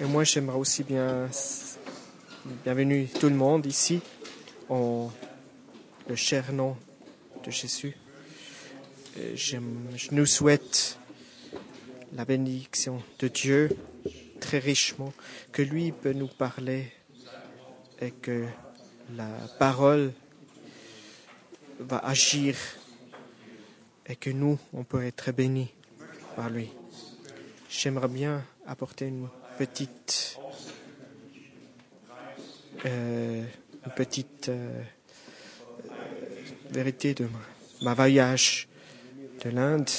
Et moi, j'aimerais aussi bien bienvenue tout le monde ici en le cher nom de Jésus. Je nous souhaite la bénédiction de Dieu très richement, que lui peut nous parler et que la parole va agir et que nous, on peut être bénis par lui. J'aimerais bien apporter une petite, euh, une petite euh, euh, vérité de ma, voyage de l'Inde.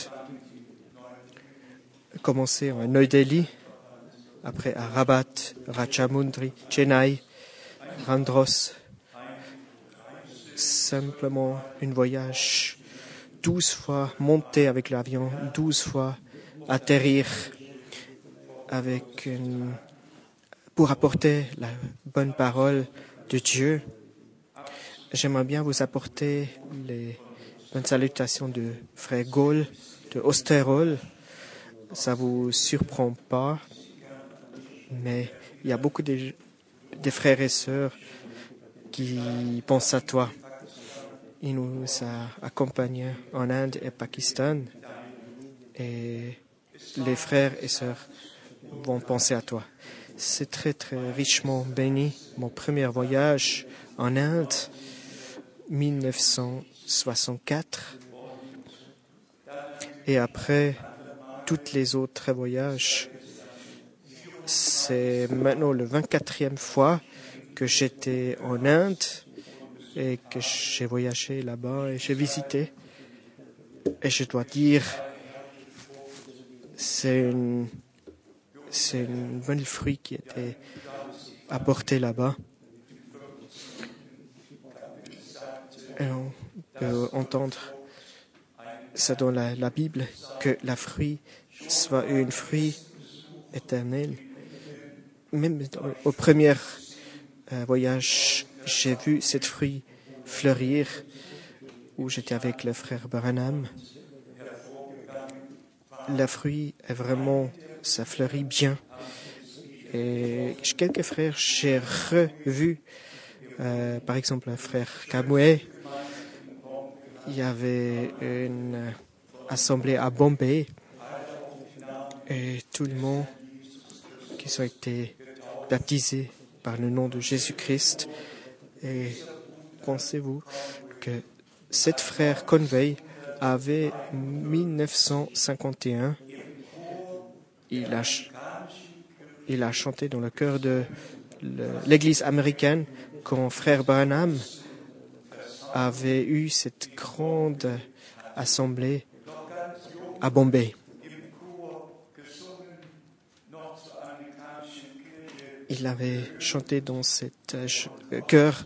Commencé en New Delhi, après à Rabat, Rajamundry, Chennai, Randros. Simplement un voyage. Douze fois monter avec l'avion, douze fois atterrir avec pour apporter la bonne parole de Dieu. J'aimerais bien vous apporter les bonnes salutations de frère Gaulle de Osterol. Ça vous surprend pas, mais il y a beaucoup de, de frères et sœurs qui pensent à toi. Il nous a accompagnés en Inde et Pakistan et les frères et sœurs vont penser à toi. C'est très très richement béni. Mon premier voyage en Inde, 1964. Et après, tous les autres voyages, c'est maintenant le 24e fois que j'étais en Inde et que j'ai voyagé là-bas et j'ai visité. Et je dois dire, c'est une, c'est une bonne fruit qui était apporté là-bas. Et on peut entendre ça dans la, Bible que la fruit soit une fruit éternel. Même au premier euh, voyage, j'ai vu cette fruit fleurir où j'étais avec le frère Baranam. La fruit est vraiment, ça fleurit bien. Et quelques frères, j'ai revu, euh, par exemple, un frère Kamoué. Il y avait une assemblée à Bombay et tout le monde qui ont été baptisés par le nom de Jésus-Christ. Et pensez-vous que cet frère Conway avait 1951, il a, chanté dans le chœur de l'église américaine quand frère Branham avait eu cette grande assemblée à Bombay. Il avait chanté dans euh, chœur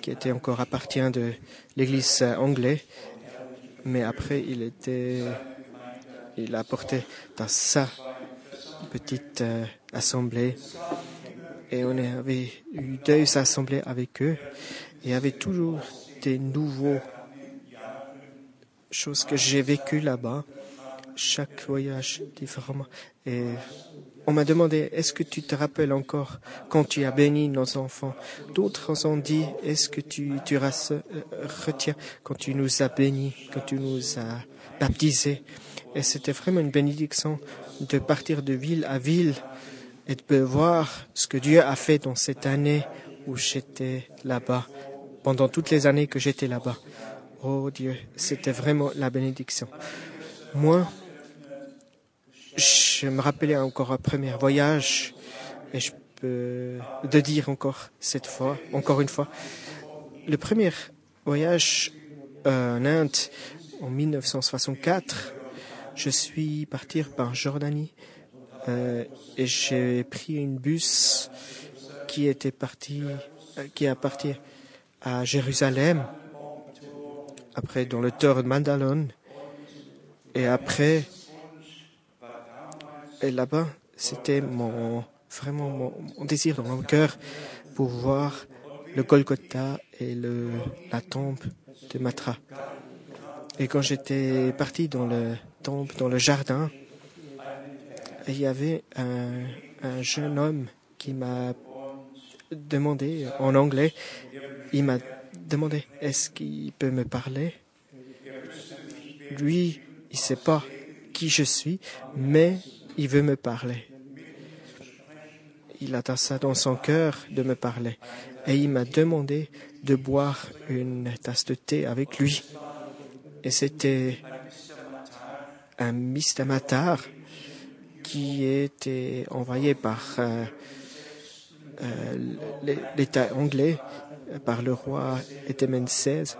qui était encore appartient de l'église anglaise, mais après il était, il a porté dans sa petite euh, assemblée. Et on avait eu deux assemblées avec eux. Et il y avait toujours des nouveaux choses que j'ai vécues là-bas, chaque voyage différemment. Et on m'a demandé, est-ce que tu te rappelles encore quand tu as béni nos enfants? D'autres ont dit, est-ce que tu, tu euh, retiens quand tu nous as bénis, quand tu nous as baptisés? Et c'était vraiment une bénédiction de partir de ville à ville et de voir ce que Dieu a fait dans cette année où j'étais là-bas, pendant toutes les années que j'étais là-bas. Oh Dieu, c'était vraiment la bénédiction. Moi, je me rappelais encore un premier voyage et je peux de dire encore cette fois, encore une fois, le premier voyage euh, en Inde en 1964, je suis parti par Jordanie euh, et j'ai pris une bus qui était parti, euh, qui est parti à Jérusalem, après dans le Tour de Mandalone, et après, et là-bas, c'était mon vraiment mon, mon désir dans mon cœur pour voir le Golgotha et le, la tombe de Matra. Et quand j'étais parti dans le tombe, dans le jardin, il y avait un, un jeune homme qui m'a demandé en anglais, il m'a demandé est-ce qu'il peut me parler? Lui, il ne sait pas qui je suis, mais il veut me parler. Il a ça dans son cœur de me parler. Et il m'a demandé de boire une tasse de thé avec lui. Et c'était un mystamatar qui était envoyé par euh, euh, l'État anglais, par le roi Etemen XVI,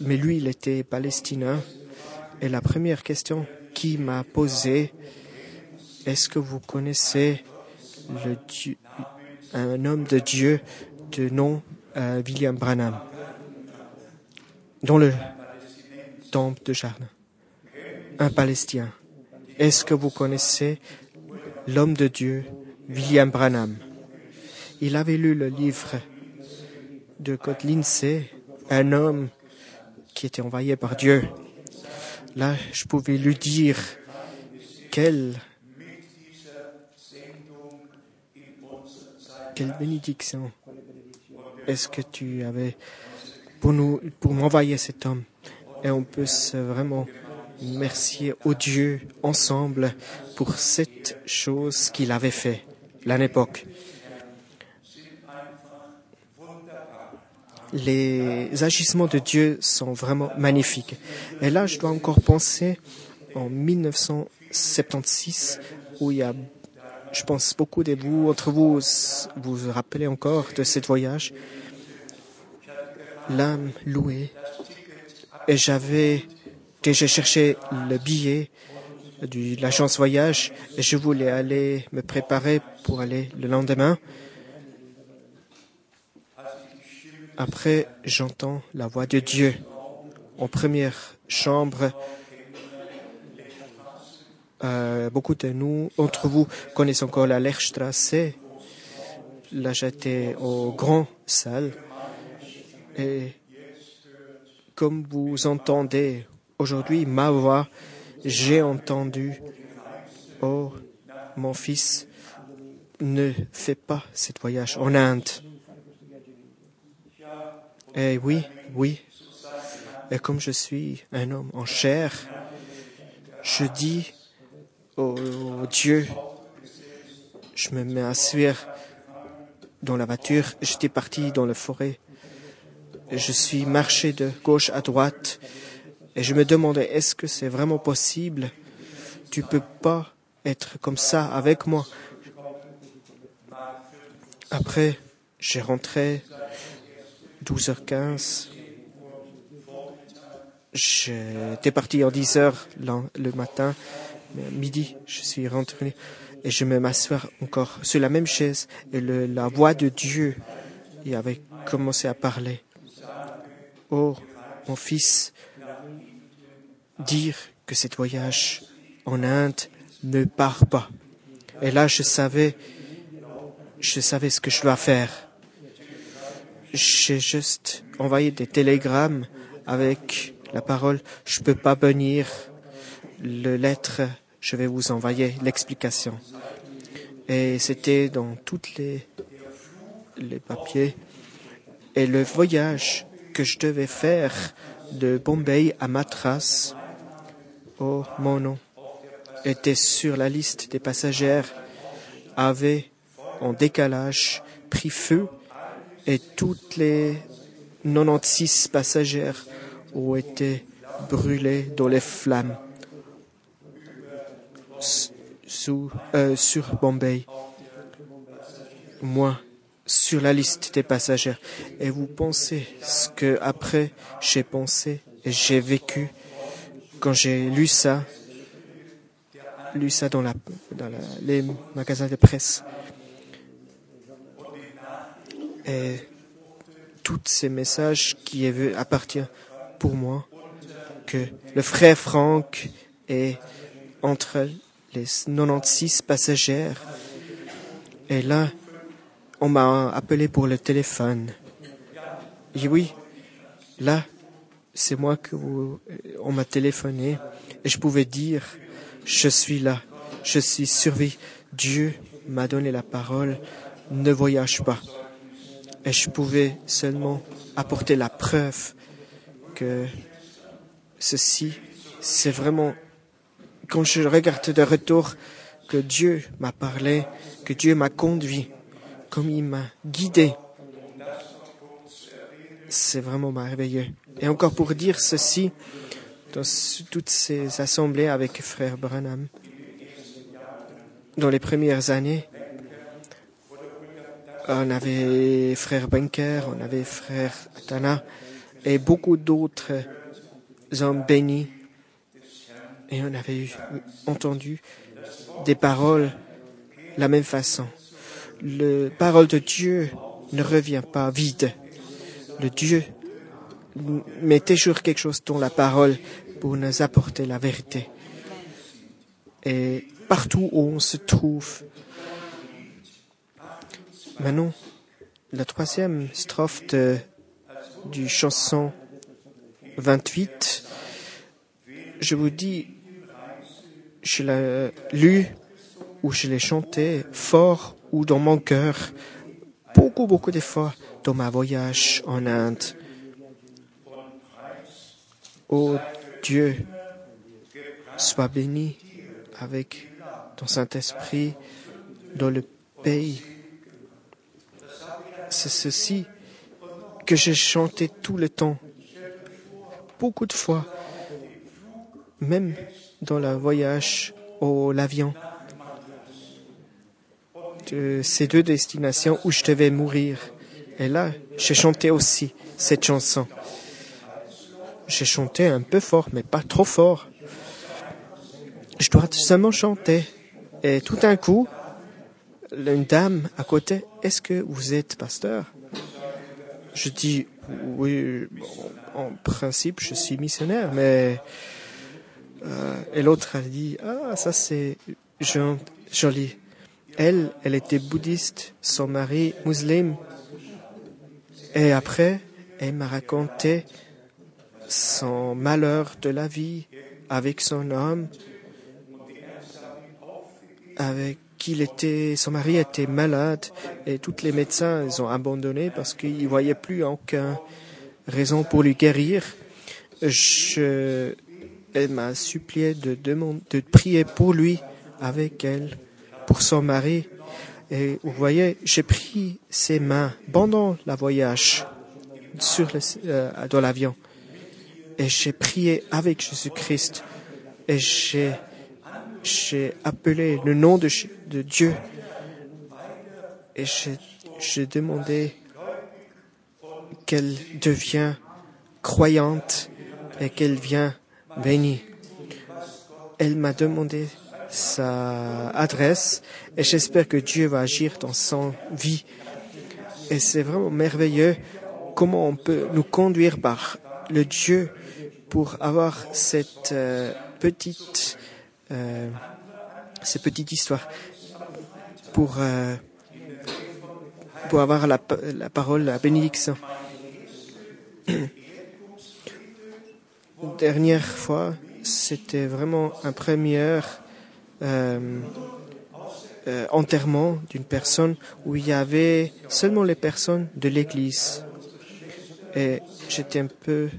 mais lui, il était palestinien. Et la première question qu'il m'a posée, est-ce que vous connaissez un homme de Dieu de nom euh, William Branham dans le temple de jardin Un Palestinien. Est-ce que vous connaissez l'homme de Dieu, William Branham? Il avait lu le livre de Code Lindsay, un homme qui était envoyé par Dieu. Là, je pouvais lui dire quelle, quelle bénédiction est-ce que tu avais pour nous, pour m'envoyer cet homme? Et on peut vraiment Merci au Dieu ensemble pour cette chose qu'il avait fait, l'époque. Les agissements de Dieu sont vraiment magnifiques. Et là, je dois encore penser en 1976, où il y a, je pense, beaucoup de vous, entre vous, vous vous rappelez encore de ce voyage. L'âme louée. Et j'avais que j'ai cherché le billet de l'agence voyage et je voulais aller me préparer pour aller le lendemain. Après, j'entends la voix de Dieu en première chambre. Euh, beaucoup de nous, entre vous, connaissent encore la Lechstrasse. Là, j'étais au grand salle. Et comme vous entendez Aujourd'hui, ma voix, j'ai entendu, oh, mon fils, ne fais pas ce voyage en Inde. Et eh oui, oui. Et comme je suis un homme en chair, je dis oh, Dieu, je me mets à suivre dans la voiture. J'étais parti dans la forêt. Je suis marché de gauche à droite et je me demandais, est-ce que c'est vraiment possible? Tu peux pas être comme ça avec moi. Après, j'ai rentré 12h15. J'étais parti en 10h le matin. Mais à midi, je suis rentré et je me m'asseoir encore sur la même chaise et la voix de Dieu y avait commencé à parler. Oh, mon fils, dire que ce voyage en Inde ne part pas. Et là, je savais, je savais ce que je dois faire. J'ai juste envoyé des télégrammes avec la parole, je peux pas venir. Le lettre, je vais vous envoyer l'explication. Et c'était dans toutes les, les papiers. Et le voyage que je devais faire de Bombay à Matras, Oh, mon nom était sur la liste des passagères, avait en décalage pris feu et toutes les 96 passagères ont été brûlées dans les flammes euh, sur Bombay. Moi, sur la liste des passagères. Et vous pensez ce que après j'ai pensé et j'ai vécu quand j'ai lu ça, lu ça dans, la, dans les magasins de presse, et tous ces messages qui appartiennent pour moi, que le frère Franck est entre les 96 passagères. Et là, on m'a appelé pour le téléphone. Et oui, là, c'est moi que vous, on m'a téléphoné et je pouvais dire, je suis là, je suis survécu. Dieu m'a donné la parole, ne voyage pas. Et je pouvais seulement apporter la preuve que ceci, c'est vraiment, quand je regarde de retour, que Dieu m'a parlé, que Dieu m'a conduit, comme il m'a guidé. C'est vraiment merveilleux. Et encore pour dire ceci, dans toutes ces assemblées avec frère Branham, dans les premières années, on avait frère Benker, on avait frère Tana et beaucoup d'autres hommes bénis. Et on avait entendu des paroles de la même façon. La parole de Dieu ne revient pas vide. Le Dieu met toujours quelque chose dans la parole pour nous apporter la vérité. Et partout où on se trouve, maintenant, la troisième strophe du chanson 28, je vous dis, je l'ai lu ou je l'ai chanté fort ou dans mon cœur beaucoup, beaucoup de fois dans ma voyage en Inde. Oh Dieu, sois béni avec ton Saint-Esprit dans le pays. C'est ceci que j'ai chanté tout le temps, beaucoup de fois, même dans le voyage au l'avion de ces deux destinations où je devais mourir. Et là, j'ai chanté aussi cette chanson. J'ai chanté un peu fort, mais pas trop fort. Je dois seulement chanter. Et tout d'un coup, une dame à côté, est-ce que vous êtes pasteur? Je dis, oui, en principe, je suis missionnaire, mais euh, et l'autre a dit, ah, ça c'est joli. Elle, elle était bouddhiste, son mari musulman. Et après, elle m'a raconté son malheur de la vie avec son homme, avec qui était, son mari était malade et tous les médecins ils ont abandonné parce qu'ils voyaient plus aucune raison pour lui guérir. Je, elle m'a supplié de, demander, de prier pour lui avec elle, pour son mari. Et vous voyez, j'ai pris ses mains pendant le voyage sur le, euh, dans l'avion. Et j'ai prié avec Jésus-Christ. Et j'ai, j'ai appelé le nom de, de Dieu. Et j'ai, demandé qu'elle devienne croyante et qu'elle vienne béni. Elle m'a demandé sa adresse et j'espère que Dieu va agir dans son vie. Et c'est vraiment merveilleux comment on peut nous conduire par le Dieu pour avoir cette euh, petite, euh, cette petite histoire, pour euh, pour avoir la, la parole, la bénédiction. dernière fois, c'était vraiment un premier euh, euh, enterrement d'une personne où il y avait seulement les personnes de l'église. Et j'étais un peu...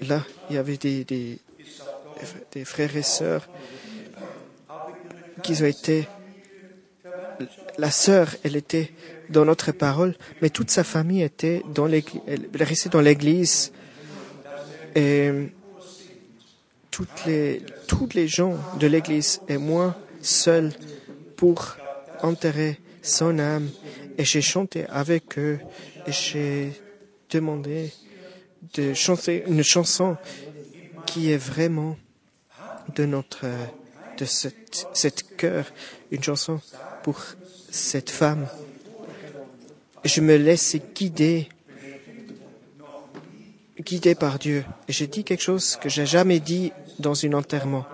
Là, il y avait des, frères et sœurs qui ont été... La sœur, elle était dans notre parole, mais toute sa famille était dans l'église, elle restait dans l'église. Et toutes les, toutes les gens de l'église et moi seul pour enterrer son âme. Et j'ai chanté avec eux et j'ai demandé de chanter une chanson qui est vraiment de notre, de cette, cette cœur, une chanson pour cette femme je me laisse guider, guider par Dieu. Et j'ai dit quelque chose que j'ai jamais dit dans un enterrement.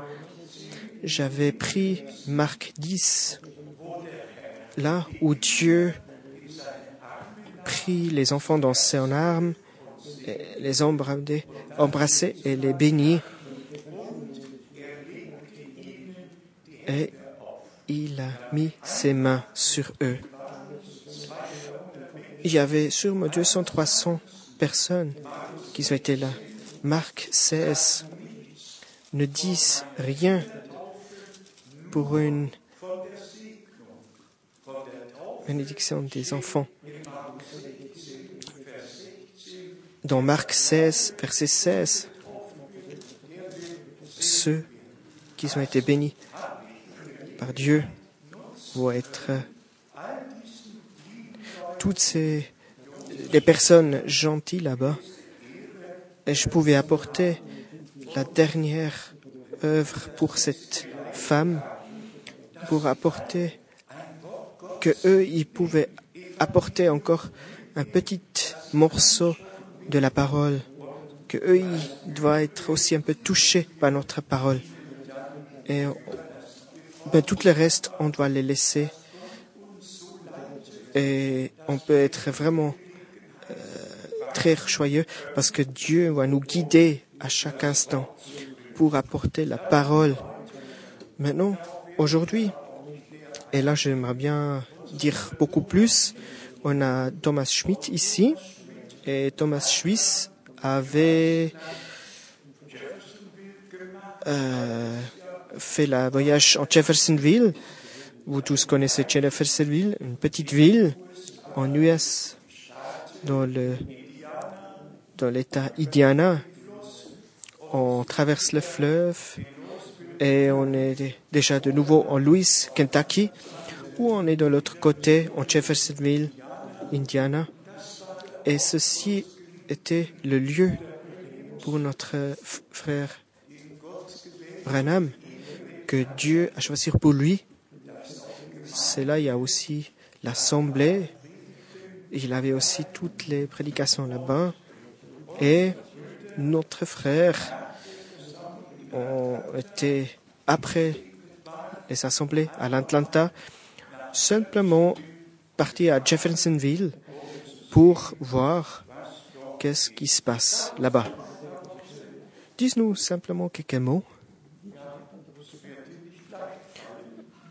J'avais pris Marc 10, là où Dieu prit les enfants dans ses armes, les embrassait et les bénit. il a mis ses mains sur eux. Il y avait sûrement 200, 300 personnes qui ont été là. Marc 16 ne disent rien pour une bénédiction des enfants. Dans Marc 16, verset 16, ceux qui ont été bénis par Dieu vont être toutes ces personnes gentilles là-bas. Et je pouvais apporter la dernière œuvre pour cette femme, pour apporter que eux, ils pouvaient apporter encore un petit morceau de la parole, que eux, ils doivent être aussi un peu touchés par notre parole. Et ben, tout le reste, on doit les laisser. Et on peut être vraiment très joyeux parce que Dieu va nous guider à chaque instant pour apporter la parole. Maintenant, aujourd'hui, et là j'aimerais bien dire beaucoup plus, on a Thomas Schmidt ici, et Thomas Schmidt avait euh, fait le voyage en Jeffersonville. Vous tous connaissez Jeffersonville, une petite ville en US, dans le dans l'État Indiana. On traverse le fleuve et on est déjà de nouveau en Louis, Kentucky, où on est de l'autre côté, en Jeffersonville, Indiana. Et ceci était le lieu pour notre frère Branham que Dieu a choisi pour lui. C'est là, il y a aussi l'assemblée. Il avait aussi toutes les prédications là-bas. Et notre frère ont été, après les assemblées à l'Atlanta, simplement partis à Jeffersonville pour voir qu'est-ce qui se passe là-bas. Dis-nous simplement quelques mots.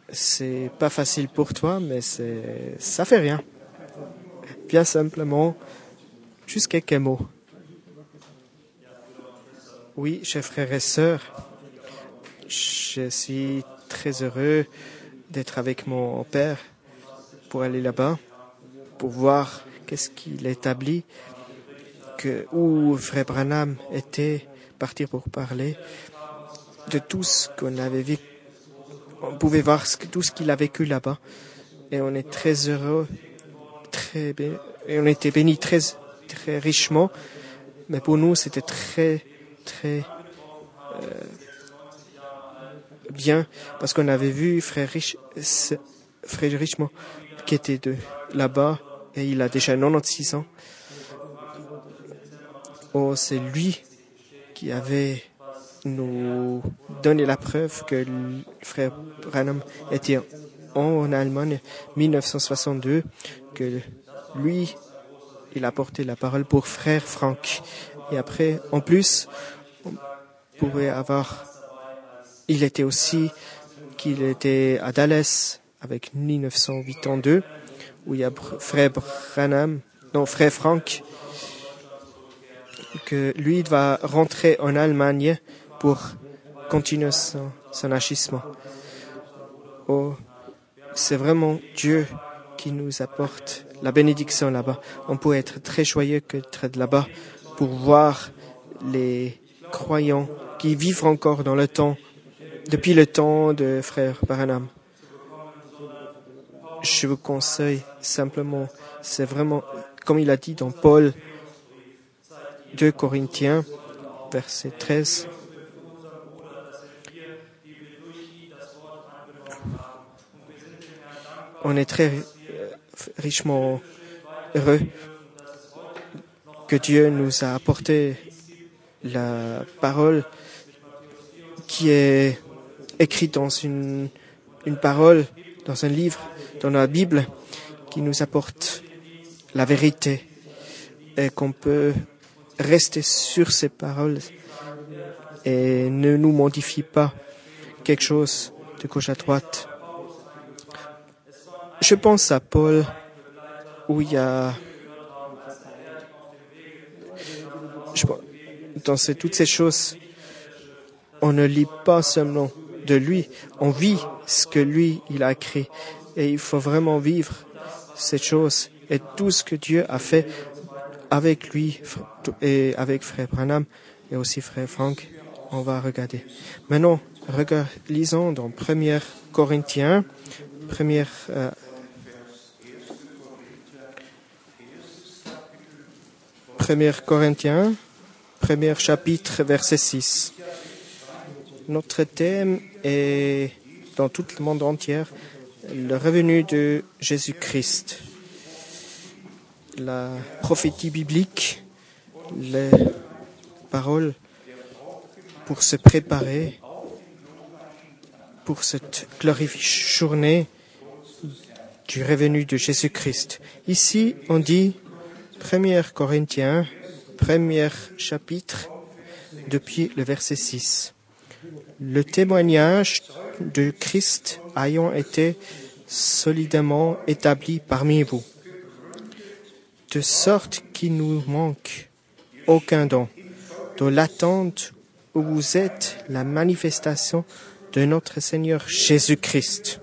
C'est pas facile pour toi, mais c'est, ça fait rien. Bien simplement, juste quelques mots. Oui, chers frères et sœurs, je suis très heureux d'être avec mon père pour aller là-bas, pour voir qu'est-ce qu'il établit, que, où Frère Branham était parti pour parler de tout ce qu'on avait vu. On pouvait voir tout ce qu'il a vécu là-bas. Et on est très heureux, très et on était bénis très, très richement. Mais pour nous, c'était très, très euh, bien parce qu'on avait vu frère Richemont qui était là-bas et il a déjà 96 ans. Oh, c'est lui qui avait nous donné la preuve que frère Branham était en Allemagne 1962, que lui, il a porté la parole pour frère Franck. Et après, en plus, on pouvait avoir, il était aussi, qu'il était à Dallas avec 1982, où il y a frère Branham, non, frère Franck, que lui va rentrer en Allemagne pour continuer son, son. Oh, c'est vraiment Dieu qui nous apporte la bénédiction là-bas. On peut être très joyeux d'être là-bas pour voir les croyants qui vivent encore dans le temps, depuis le temps de frère Baranam. Je vous conseille simplement, c'est vraiment, comme il a dit dans Paul 2 Corinthiens, verset 13. On est très euh, richement heureux que Dieu nous a apporté la parole qui est écrite dans une, une parole, dans un livre, dans la Bible, qui nous apporte la vérité et qu'on peut rester sur ces paroles et ne nous modifie pas quelque chose de gauche à droite. Je pense à Paul où il y a dans toutes ces choses, on ne lit pas seulement de lui, on vit ce que lui, il a créé. Et il faut vraiment vivre cette chose et tout ce que Dieu a fait avec lui et avec frère Branham et aussi frère Frank. On va regarder. Maintenant, lisons dans 1 Corinthiens, 1 euh, Corinthiens, premier chapitre, verset 6. Notre thème est, dans tout le monde entier, le revenu de Jésus-Christ. La prophétie biblique, les paroles pour se préparer pour cette glorifiée journée du revenu de Jésus-Christ. Ici, on dit 1 Corinthiens, premier chapitre, depuis le verset 6. Le témoignage de Christ ayant été solidement établi parmi vous, de sorte qu'il nous manque aucun don, dans l'attente où vous êtes la manifestation de notre Seigneur Jésus-Christ.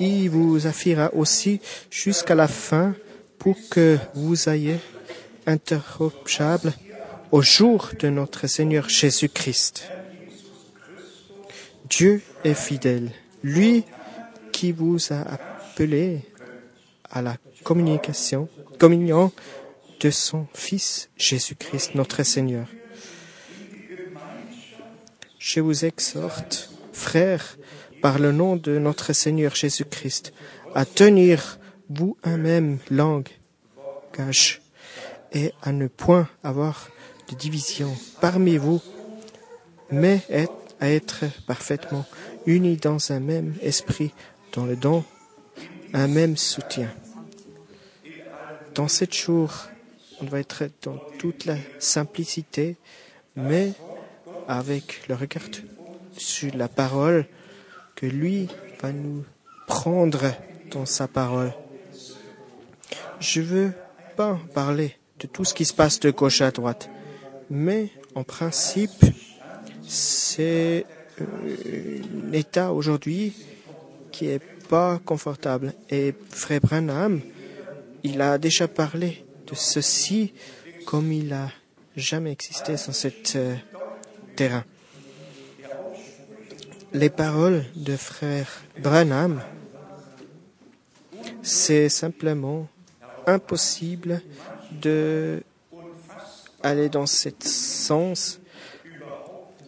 Il vous affiera aussi jusqu'à la fin pour que vous ayez interrompible au jour de notre Seigneur Jésus-Christ. Dieu est fidèle, lui qui vous a appelé à la communication, communion de son Fils Jésus-Christ, notre Seigneur. Je vous exhorte, frères, par le nom de notre Seigneur Jésus-Christ, à tenir vous un même langue, cache, et à ne point avoir de division parmi vous, mais à être parfaitement unis dans un même esprit, dans le don, un même soutien. Dans cette jour, on doit être dans toute la simplicité, mais avec le regard sur la parole que lui va nous prendre dans sa parole. Je veux pas parler de tout ce qui se passe de gauche à droite, mais en principe, c'est euh, un état aujourd'hui qui est pas confortable. Et Frère Branham, il a déjà parlé de ceci comme il a jamais existé sur ce euh, terrain. Les paroles de frère Branham, c'est simplement impossible de aller dans ce sens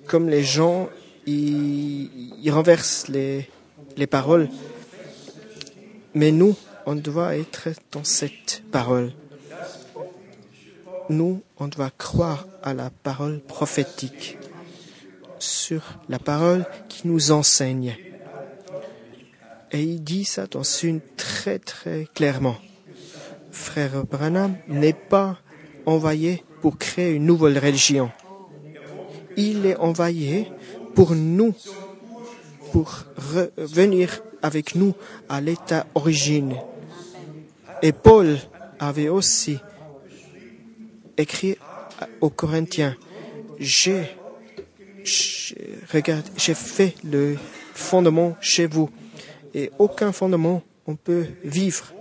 comme les gens ils, renversent les, les paroles mais nous on doit être dans cette parole. Nous, on doit croire à la parole prophétique, sur la parole qui nous enseigne. Et il dit ça dans une très très clairement. Frère Branham n'est pas envoyé pour créer une nouvelle religion. Il est envoyé pour nous, pour revenir avec nous à l'état origine et Paul avait aussi écrit aux Corinthiens, j'ai, regarde, j'ai fait le fondement chez vous et aucun fondement on peut vivre,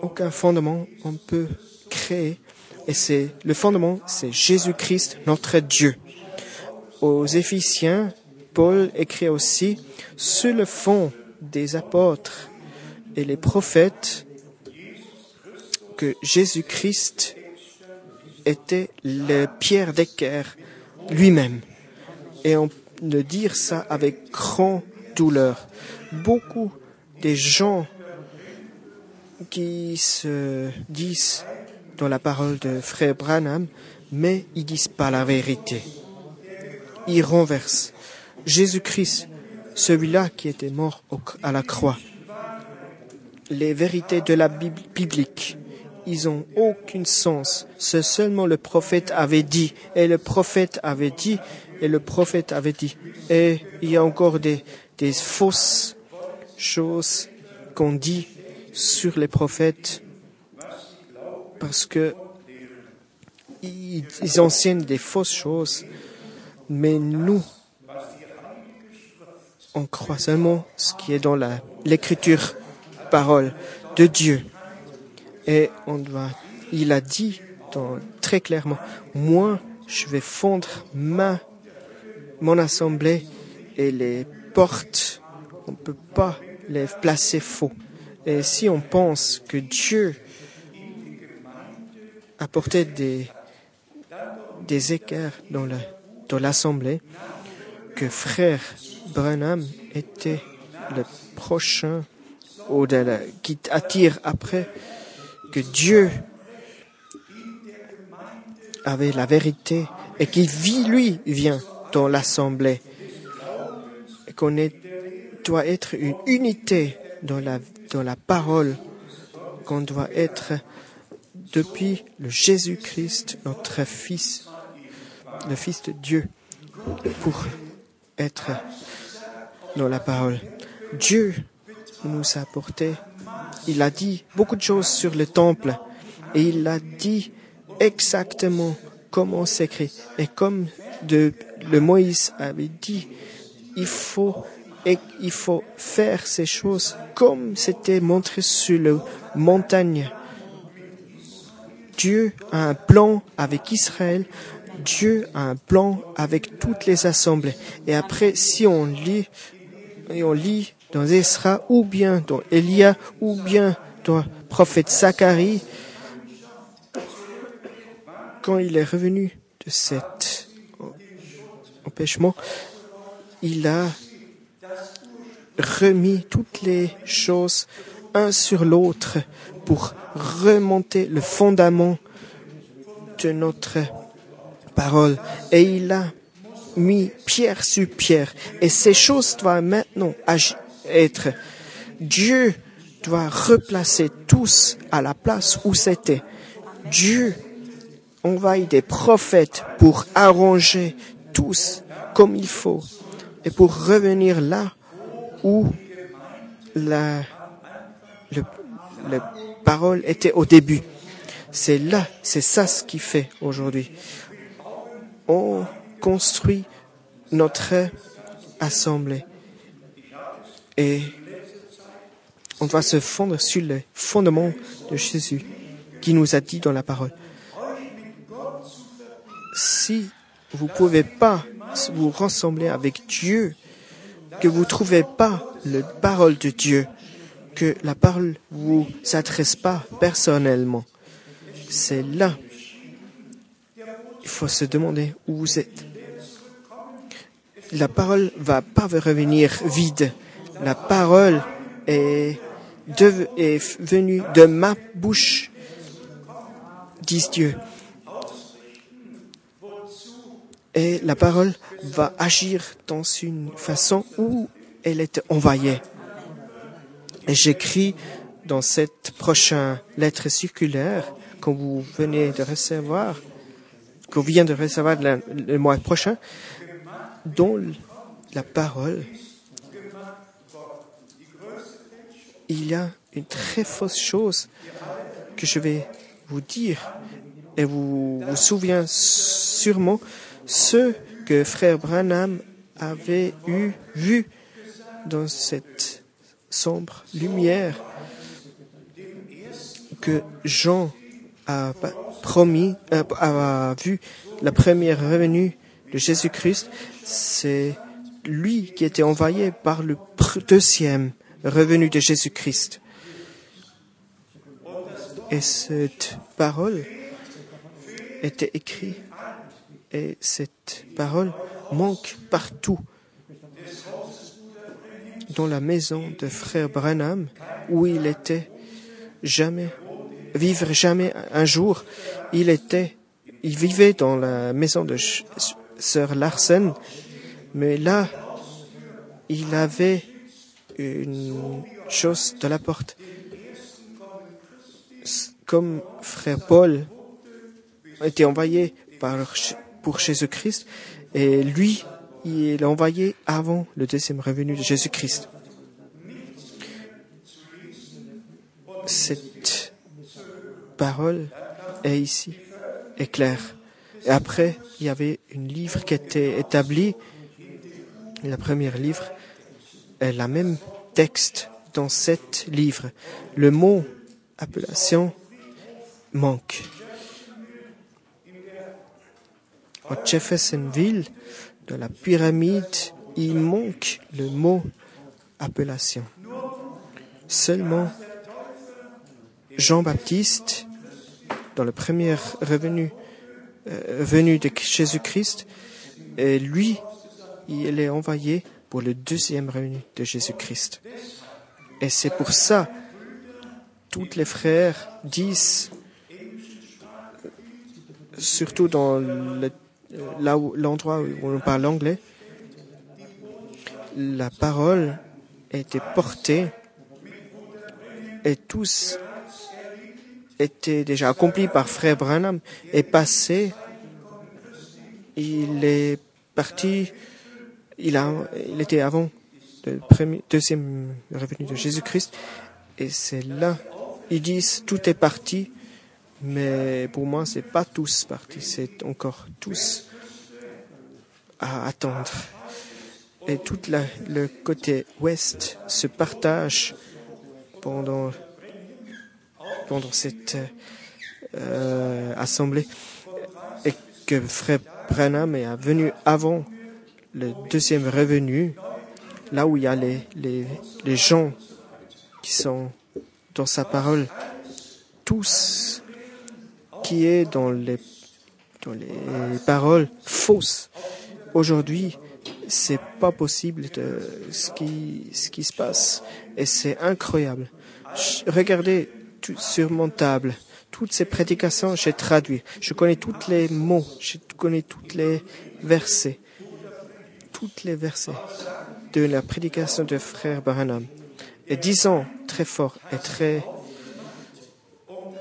aucun fondement on peut créer et c'est le fondement, c'est Jésus-Christ, notre Dieu. Aux Éphésiens, Paul écrit aussi sur le fond des apôtres et les prophètes que Jésus-Christ était le Pierre d'équerre lui-même. Et on le dire ça avec grand douleur. Beaucoup des gens qui se disent dans la parole de frère Branham, mais ils disent pas la vérité. Ils renversent. Jésus-Christ, celui-là qui était mort à la croix, les vérités de la Bible biblique, ils ont aucun sens. C'est seulement le prophète avait dit, et le prophète avait dit, et le prophète avait dit. Et il y a encore des, fausses choses qu'on dit sur les prophètes parce que ils, enseignent des fausses choses, mais nous, on croit seulement ce qui est dans l'écriture, parole de Dieu. Et on doit, il a dit très clairement, moi, je vais fondre ma, mon assemblée et les portes, on ne peut pas les placer faux. Et si on pense que Dieu apportait des, des dans la, dans l'assemblée, que frère Branham était le prochain ou qui attire après que Dieu avait la vérité et qui vit lui vient dans l'assemblée qu'on doit être une unité dans la dans la parole qu'on doit être depuis le Jésus-Christ notre fils le fils de Dieu pour être dans la parole. Dieu nous a apporté, il a dit beaucoup de choses sur le temple et il a dit exactement comment s'écrit. Et comme de, le Moïse avait dit, il faut, et il faut faire ces choses comme c'était montré sur la montagne. Dieu a un plan avec Israël. Dieu a un plan avec toutes les assemblées. Et après, si on lit, et on lit dans Esra, ou bien dans Elia, ou bien dans le prophète Zacharie, quand il est revenu de cet il a remis toutes les choses un sur l'autre pour remonter le fondament de notre parole. Et il a mis pierre sur pierre. Et ces choses doivent maintenant être. Dieu doit replacer tous à la place où c'était. Dieu envahit des prophètes pour arranger tous comme il faut et pour revenir là où la, le, la parole était au début. C'est là, c'est ça ce qui fait aujourd'hui. On construit notre assemblée et on doit se fondre sur le fondement de Jésus qui nous a dit dans la parole. Si vous ne pouvez pas vous rassembler avec Dieu, que vous ne trouvez pas la parole de Dieu, que la parole vous s'adresse pas personnellement, c'est là. Il faut se demander où vous êtes. La parole va pas revenir vide. La parole est, de- est venue de ma bouche, dit Dieu. Et la parole va agir dans une façon où elle est envoyée. Et j'écris dans cette prochaine lettre circulaire que vous venez de recevoir, qu'on vient de recevoir le, le mois prochain, dont la parole, il y a une très fausse chose que je vais vous dire. Et vous vous souvenez sûrement ce que frère Branham avait eu vu dans cette sombre lumière que Jean a promis, euh, a vu la première revenue de Jésus-Christ, c'est lui qui était envoyé par le deuxième revenu de Jésus-Christ. Et cette parole était écrite et cette parole manque partout. Dans la maison de frère Branham où il était jamais vivre jamais un jour il était il vivait dans la maison de sœur Larsen. Mais là il avait une chose de la porte. Comme frère Paul a été envoyé par, pour Jésus-Christ, et lui, il est envoyé avant le deuxième revenu de Jésus-Christ. Cette parole est ici, est claire. Et après, il y avait une livre qui était établi. La première livre est la même texte dans sept livres. Le mot appellation manque. Jeffersonville, dans la pyramide, il manque le mot appellation. Seulement Jean-Baptiste, dans le premier revenu, euh, de Jésus-Christ, et lui, il est envoyé pour le deuxième revenu de Jésus-Christ. Et c'est pour ça, tous les frères disent, surtout dans l'endroit où on parle anglais, la parole été portée et tous étaient déjà accomplis par frère Branham et passé. Il est parti, il, a, il était avant le premier, deuxième revenu de Jésus-Christ et c'est là, ils disent tout est parti, mais pour moi c'est pas tous partis, c'est encore tous à attendre. Et tout le côté ouest se partage pendant, pendant cette euh, assemblée et que Frère Branham est venu avant le deuxième revenu, là où il y a les, les, les gens qui sont dans sa parole, tous qui est dans les, dans les paroles fausses. Aujourd'hui, c'est pas possible de ce qui, ce qui se passe. Et c'est incroyable. Regardez tout, sur mon table, toutes ces prédications, j'ai traduit. Je connais tous les mots, je connais tous les versets. Toutes les versets de la prédication de frère Baranam. Et disons très fort et très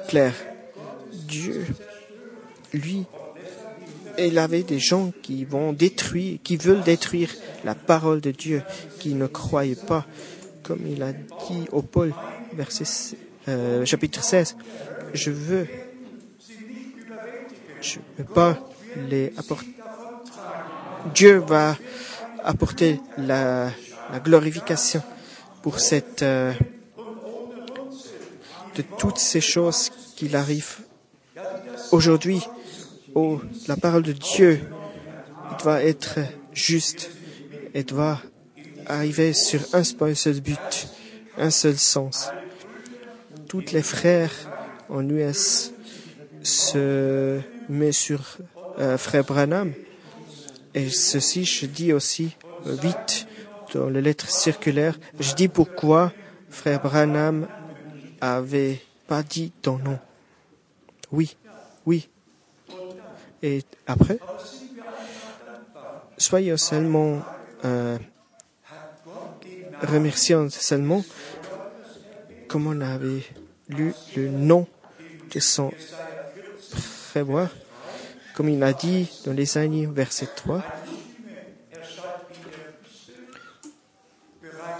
clair, Dieu, lui, il avait des gens qui vont détruire, qui veulent détruire la parole de Dieu, qui ne croyaient pas, comme il a dit au Paul, verset, euh, chapitre 16, je veux, je veux pas les apporter. Dieu va apporter la, la glorification pour cette, euh, de toutes ces choses qu'il arrive aujourd'hui Oh, la parole de Dieu doit être juste et doit arriver sur un seul but, un seul sens. Toutes les frères en US se mettent sur euh, frère Branham et ceci je dis aussi vite dans les lettres circulaires. Je dis pourquoi frère Branham avait pas dit ton nom. Oui, et après, soyez seulement euh, remerciant seulement comme on avait lu le nom de son prévoir, comme il a dit dans les années verset 3.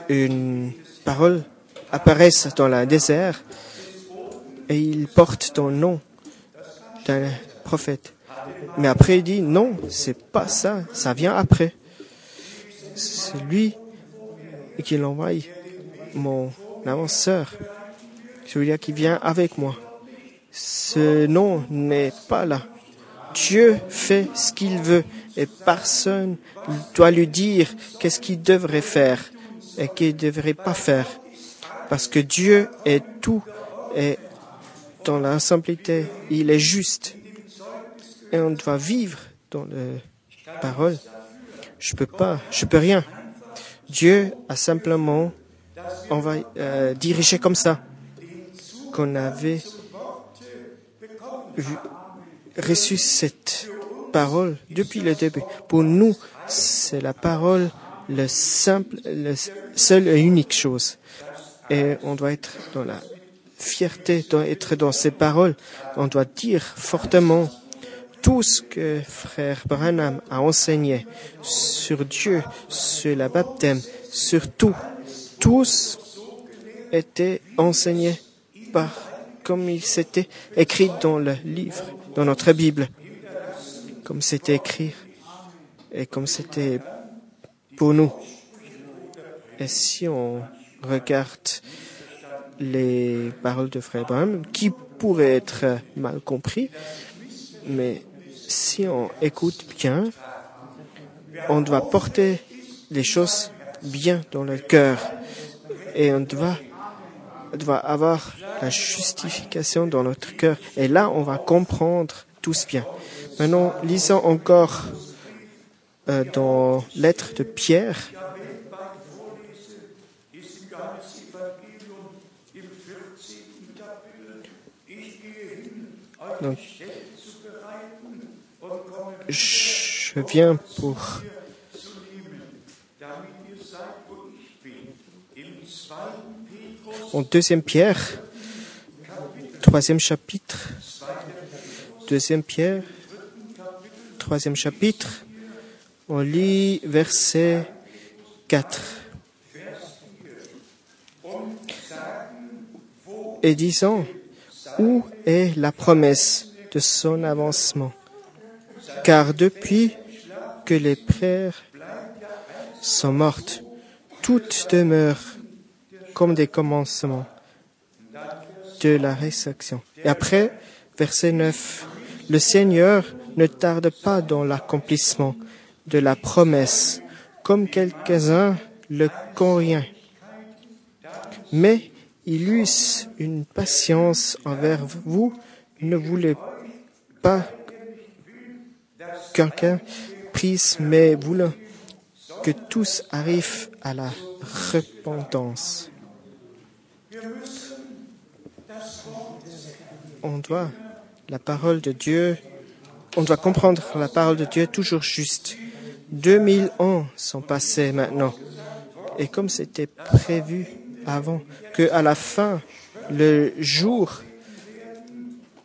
Une parole apparaît dans le désert et il porte ton nom d'un prophète. Mais après, il dit, non, c'est pas ça, ça vient après. C'est lui qui l'envoie, mon avanceur, celui-là qui vient avec moi. Ce nom n'est pas là. Dieu fait ce qu'il veut et personne doit lui dire qu'est-ce qu'il devrait faire et qu'il ne devrait pas faire. Parce que Dieu est tout et dans la simplicité, il est juste et on doit vivre dans la parole. Je peux pas, je peux rien. Dieu a simplement envoyé, euh, dirigé comme ça, qu'on avait reçu cette parole depuis le début. Pour nous, c'est la parole, le simple, le seul et unique chose. Et on doit être dans la fierté doit être dans ces paroles. On doit dire fortement tout ce que frère Branham a enseigné sur Dieu, sur la baptême, sur tout. Tous étaient enseignés par comme il s'était écrit dans le livre, dans notre Bible, comme c'était écrit et comme c'était pour nous. Et si on regarde les paroles de Frère Branham, qui pourraient être mal compris, mais si on écoute bien, on doit porter les choses bien dans le cœur et on doit, avoir la justification dans notre cœur. Et là, on va comprendre tous bien. Maintenant, lisons encore euh, dans l'être de Pierre. Je viens pour en deuxième Pierre, troisième chapitre, deuxième Pierre, troisième chapitre, on lit verset 4. Et disons, où est la promesse de son avancement? Car depuis que les pères sont mortes, toutes demeurent comme des commencements de la résurrection. Et après, verset 9, le Seigneur ne tarde pas dans l'accomplissement de la promesse, comme quelques-uns le convient. Mais il eut une patience envers vous, ne voulait pas quelqu'un prise, mais voulant que tous arrivent à la repentance. On doit la parole de Dieu, on doit comprendre la parole de Dieu toujours juste. 2000 ans sont passés maintenant. Et comme c'était prévu avant, que à la fin, le jour,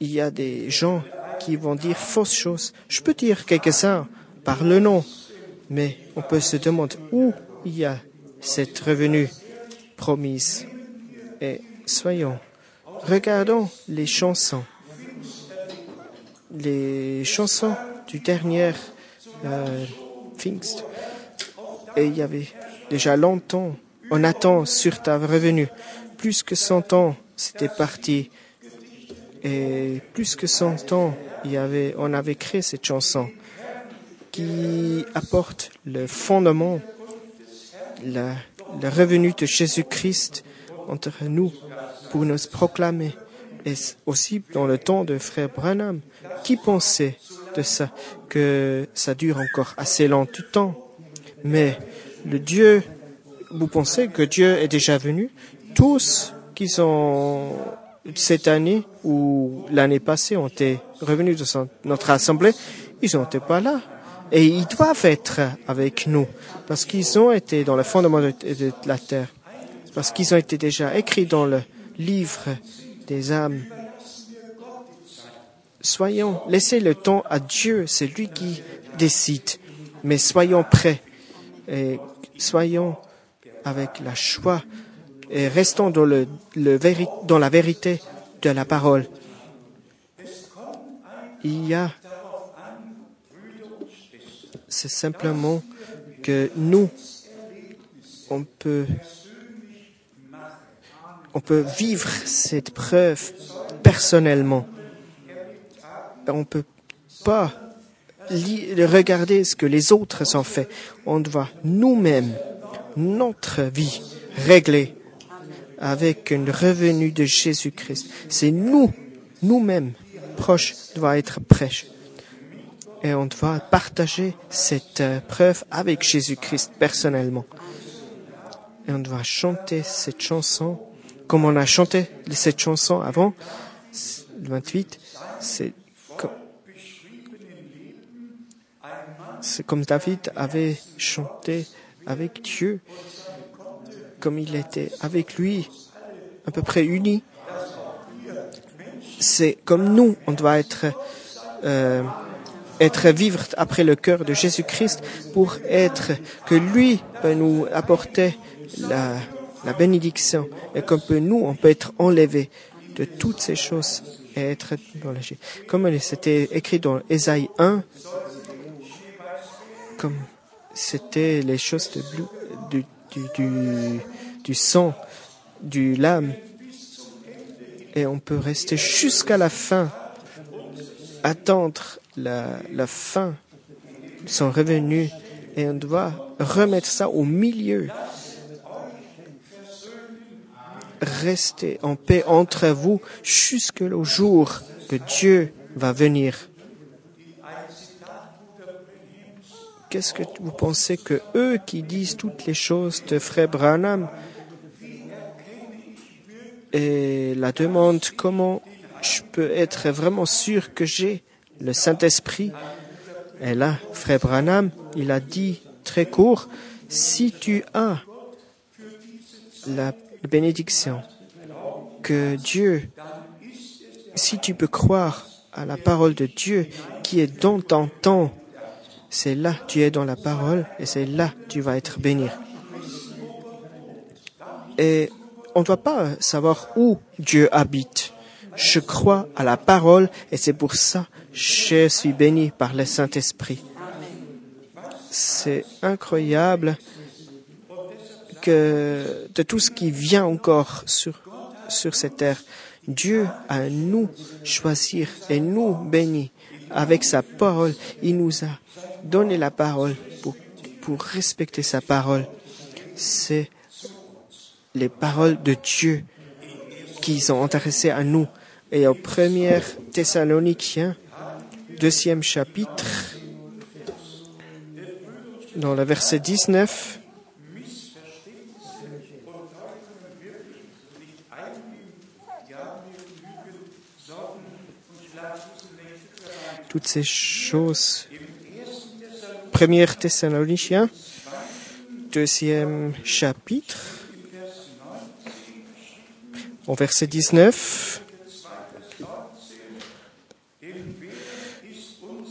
il y a des gens qui vont dire fausses choses. Je peux dire quelques-uns par le nom, mais on peut se demander où il y a cette revenue promise. Et soyons, regardons les chansons. Les chansons du dernier euh. Et il y avait déjà longtemps, on attend sur ta revenue. Plus que cent ans, c'était parti. Et plus que cent ans, avait, on avait créé cette chanson qui apporte le fondement, le, le revenu de Jésus-Christ entre nous pour nous proclamer. Et aussi dans le temps de frère Branham, qui pensait ça, que ça dure encore assez longtemps. Mais le Dieu, vous pensez que Dieu est déjà venu? Tous qui sont cette année ou l'année passée ont été revenus de notre assemblée, ils n'étaient pas là. Et ils doivent être avec nous parce qu'ils ont été dans le fondement de, la terre, parce qu'ils ont été déjà écrits dans le livre des âmes. Soyons, laissez le temps à Dieu, c'est lui qui décide, mais soyons prêts et soyons avec la choix et restons dans, le, le dans la vérité de la parole. Il y a, c'est simplement que nous, on peut, on peut vivre cette preuve personnellement. On ne peut pas regarder ce que les autres ont fait. On doit nous-mêmes, notre vie, régler avec un revenu de Jésus-Christ. C'est nous, nous-mêmes, proches, doit être prêches. Et on doit partager cette euh, preuve avec Jésus-Christ personnellement. Et on doit chanter cette chanson comme on a chanté cette chanson avant, le 28, c'est comme, c'est comme David avait chanté avec Dieu comme il était avec lui, à peu près uni. c'est comme nous, on doit être, euh, être vivre après le cœur de Jésus-Christ pour être que lui peut nous apporter la, bénédiction et comme peut nous, on peut être enlevé de toutes ces choses et être dans la Comme c'était écrit dans Ésaïe 1, comme c'était les choses de du, du sang, du lame et on peut rester jusqu'à la fin, attendre la, la fin son revenu et on doit remettre ça au milieu. Restez en paix entre vous jusqu'au jour que Dieu va venir. Qu'est-ce que vous pensez que eux qui disent toutes les choses de Frère Branham et la demande comment je peux être vraiment sûr que j'ai le Saint-Esprit? Et là, Frère Branham, il a dit très court, si tu as la bénédiction que Dieu, si tu peux croire à la parole de Dieu qui est dans ton temps, c'est là tu es dans la parole et c'est là tu vas être béni. Et on ne doit pas savoir où Dieu habite. Je crois à la parole et c'est pour ça que je suis béni par le Saint-Esprit. C'est incroyable que de tout ce qui vient encore sur, sur cette terre, Dieu a nous choisir et nous bénir avec sa parole. Il nous a donné la parole pour, pour respecter sa parole. C'est les paroles de Dieu qui sont intéressées à nous. Et au premier Thessaloniciens, deuxième chapitre, dans le verset 19, toutes ces choses. Premier Thessaloniciens, deuxième chapitre, au verset 19,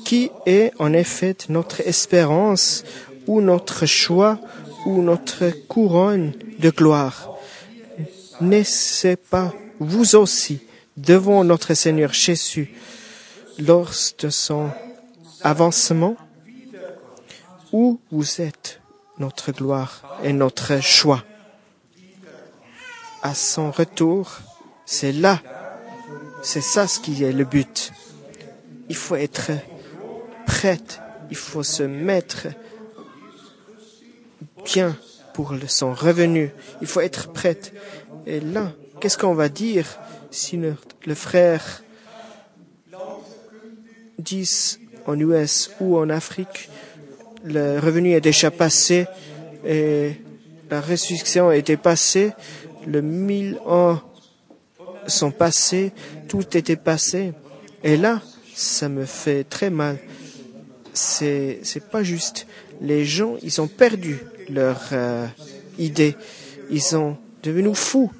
qui est en effet notre espérance ou notre choix ou notre couronne de gloire? N'est-ce pas vous aussi devant notre Seigneur Jésus lors de son avancement? Où vous êtes notre gloire et notre choix? À son retour, c'est là, c'est ça ce qui est le but. Il faut être prête, il faut se mettre bien pour son revenu, il faut être prête. Et là, qu'est-ce qu'on va dire si le, frère dit en US ou en Afrique, le revenu est déjà passé et la résurrection était passée, le mille ans sont passés, tout était passé. Et là, ça me fait très mal. C'est, c'est pas juste. Les gens, ils ont perdu leur euh, idée. Ils sont devenus fous.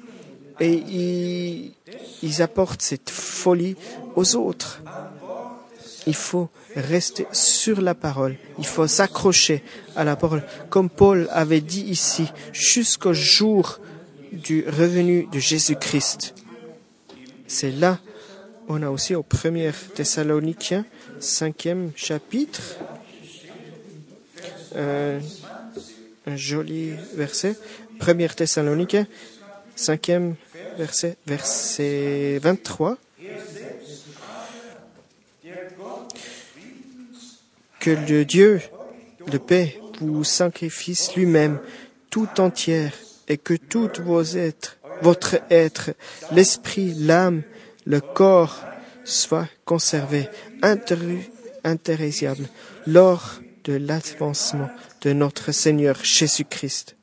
Et ils, ils apportent cette folie aux autres. Il faut rester sur la parole. Il faut s'accrocher à la parole. Comme Paul avait dit ici, jusqu'au jour du revenu de Jésus-Christ. C'est là, on a aussi au premier Thessaloniciens, cinquième chapitre, euh, un joli verset. Premier Thessaloniciens, cinquième verset, verset 23. Que le Dieu de paix vous sacrifie lui-même tout entière et que tout vos êtres, votre être, l'esprit, l'âme, le corps soit conservé intéressable lors de l'avancement de notre Seigneur Jésus-Christ.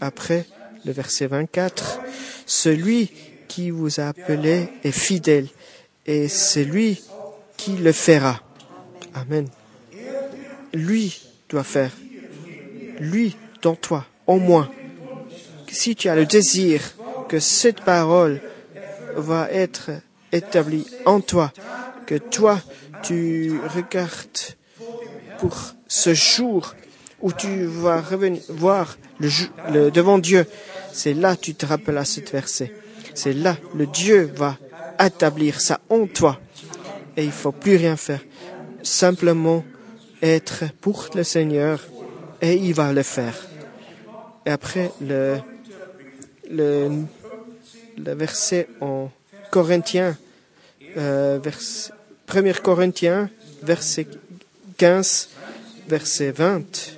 Après le verset 24, celui qui vous a appelé est fidèle et c'est lui qui le fera. Amen. Lui doit faire. Lui dans toi au moins, si tu as le désir que cette parole va être établi en toi, que toi, tu regardes pour ce jour où tu vas revenir voir devant Dieu. C'est là tu te rappelles à ce verset. C'est là le Dieu va établir ça en toi. Et il faut plus rien faire. Simplement être pour le Seigneur et il va le faire. Et après le, le, le verset en Corinthiens, euh, vers, 1 Corinthiens, verset 15, verset 20.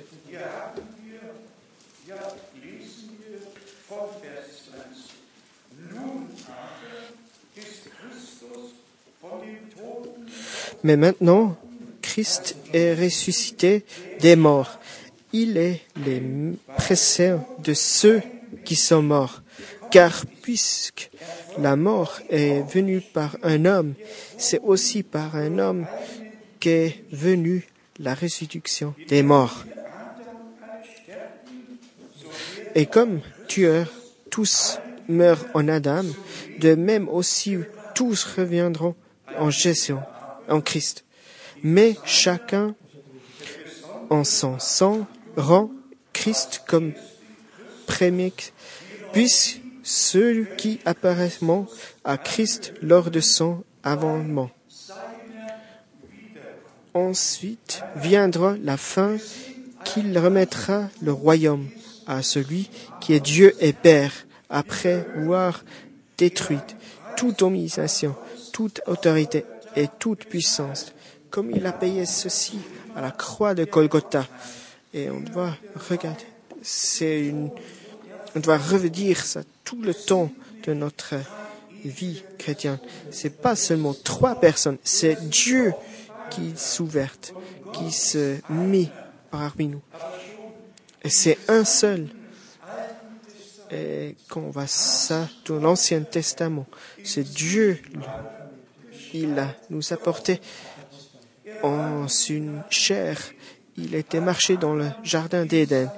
Mais maintenant, Christ est ressuscité des morts. Il est les précédents de ceux qui sont morts. Car puisque la mort est venue par un homme, c'est aussi par un homme qu'est venue la résurrection des morts. Et comme tueurs, tous meurent en Adam, de même aussi tous reviendront en gestion, en Christ. Mais chacun en son sang rend Christ comme premier, puisque ceux qui apparaîtront à Christ lors de son avènement. Ensuite viendra la fin qu'il remettra le royaume à celui qui est Dieu et Père, après avoir détruit toute domination, toute autorité et toute puissance, comme il a payé ceci à la croix de Golgotha. Et on doit regarder, c'est une, on doit revenir ça tout le temps de notre vie chrétienne. C'est pas seulement trois personnes, c'est Dieu qui s'ouverte, qui se met parmi nous. Et c'est un seul. Et quand on voit ça dans l'Ancien Testament, c'est Dieu. Il a nous apporté en une chair. Il était marché dans le jardin d'Éden.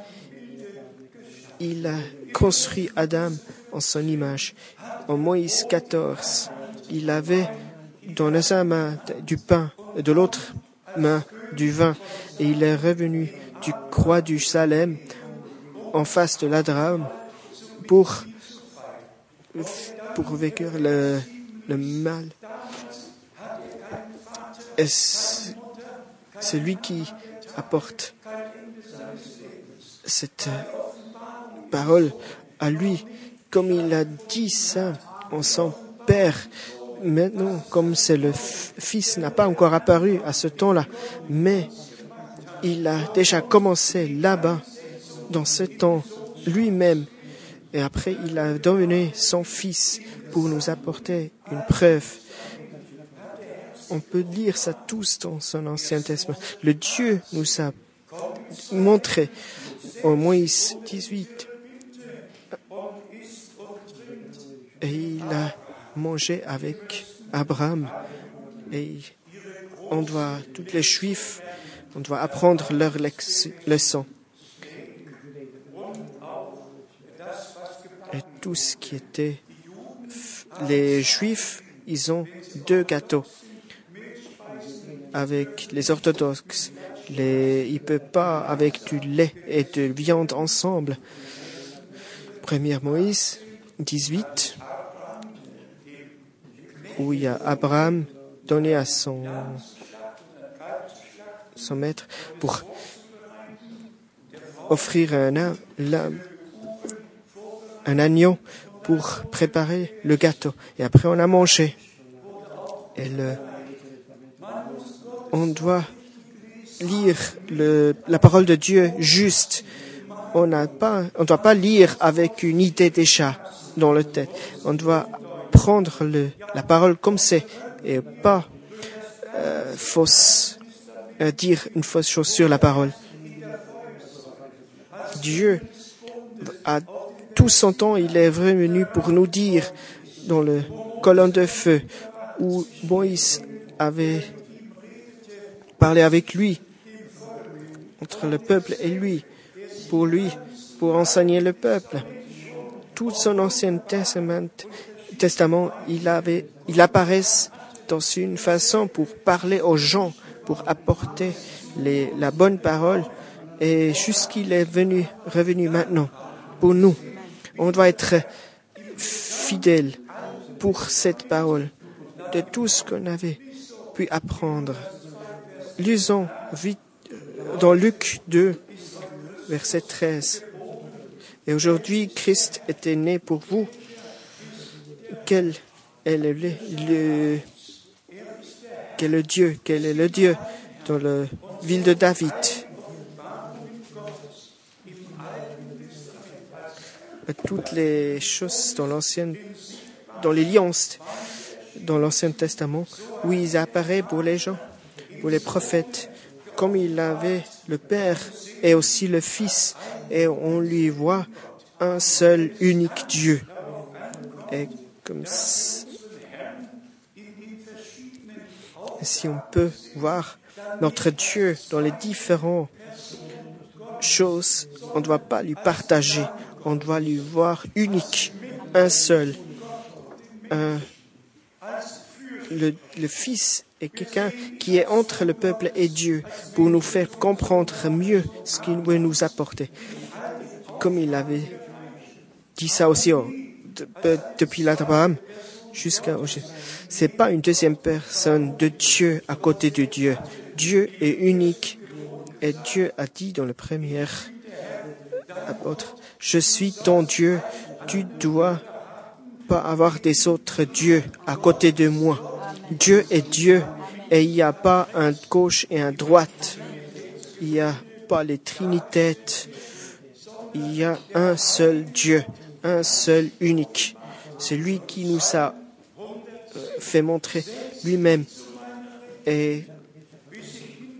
Il a construit Adam en son image. En Moïse 14, il avait dans sa main du pain et de l'autre main du vin. Et il est revenu du croix du Salem en face de l'Adrame pour, pour le, le mal. C'est lui qui apporte cette parole à lui, comme il a dit ça en son Père. Maintenant, comme c'est le Fils n'a pas encore apparu à ce temps-là, mais il a déjà commencé là-bas, dans ce temps, lui-même. Et après, il a donné son Fils pour nous apporter une preuve. On peut lire ça tous dans son Ancien Testament. Le Dieu nous a montré en Moïse 18 et il a mangé avec Abraham. Et on doit, toutes les Juifs, on doit apprendre leur leçon. Et tout ce qui était, les Juifs, ils ont deux gâteaux. Avec les orthodoxes, les, ils peuvent pas avec du lait et de viande ensemble. Première Moïse 18, où il y a Abraham donné à son, son maître pour offrir un, un agneau pour préparer le gâteau. Et après, on a mangé. Et le, on doit lire le, la parole de Dieu juste. On n'a pas, on doit pas lire avec une idée déjà dans la tête. On doit prendre le, la parole comme c'est et pas euh, fausse, euh, dire une fausse chose sur la parole. Dieu, à tout son temps, il est venu pour nous dire dans le colonne de feu où Moïse avait parlé avec lui, entre le peuple et lui, pour lui, pour enseigner le peuple. Tout son ancien testament il, avait, il dans une façon pour parler aux gens, pour apporter la bonne parole. Et jusqu'il est venu, revenu maintenant pour nous. On doit être fidèle pour cette parole de tout ce qu'on avait pu apprendre. Lisons vite dans Luc 2, verset 13. Et aujourd'hui, Christ était né pour vous. Quel est le, Dieu, quel est le Dieu dans la ville de David? Toutes les choses dans l'ancien, dans les liances, dans l'Ancien Testament, où il apparaît pour les gens, pour les prophètes, comme il avait le Père et aussi le Fils, et on lui voit un seul unique Dieu. Et comme si on peut voir notre Dieu dans les différentes choses, on ne doit pas lui partager, on doit lui voir unique, un seul. Un, le, Fils est quelqu'un qui est entre le peuple et Dieu pour nous faire comprendre mieux ce qu'il veut nous apporter. Comme il avait dit ça aussi depuis l'Abraham jusqu'à aujourd'hui. C'est pas une deuxième personne de Dieu à côté de Dieu. Dieu est unique. Et Dieu a dit dans le premier apôtre, je suis ton Dieu, tu dois pas avoir des autres dieux à côté de moi. Dieu est Dieu et il n'y a pas un gauche et un droite. Il n'y a pas les trinités. Il y a un seul Dieu, un seul unique. C'est lui qui nous a fait montrer lui-même et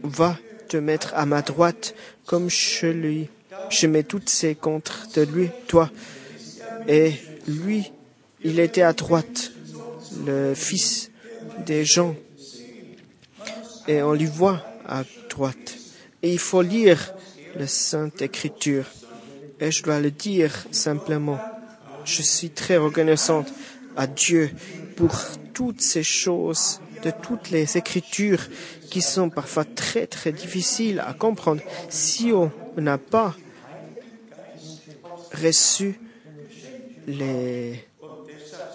va te mettre à ma droite comme je lui, je mets toutes ses contre de lui, toi. Et lui, il était à droite, le fils des gens. Et on lui voit à droite. Et il faut lire la Sainte Écriture. Et je dois le dire simplement. Je suis très reconnaissante à Dieu pour toutes ces choses, de toutes les écritures qui sont parfois très très difficiles à comprendre si on n'a pas reçu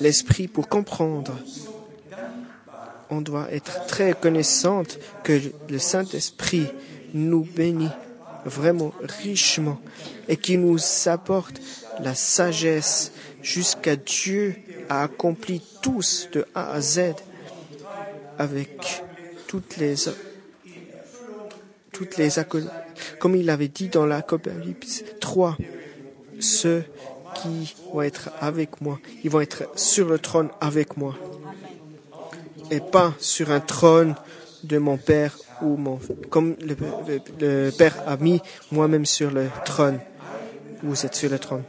l'esprit pour comprendre. On doit être très connaissante que le Saint-Esprit nous bénit vraiment richement et qui nous apporte la sagesse jusqu'à Dieu a accompli tous de A à Z avec toutes les toutes les comme il avait dit dans l'Apocalypse 3 ceux qui vont être avec moi ils vont être sur le trône avec moi et pas sur un trône de mon père ou mon comme le, père a mis moi-même sur le trône vous êtes sur le trône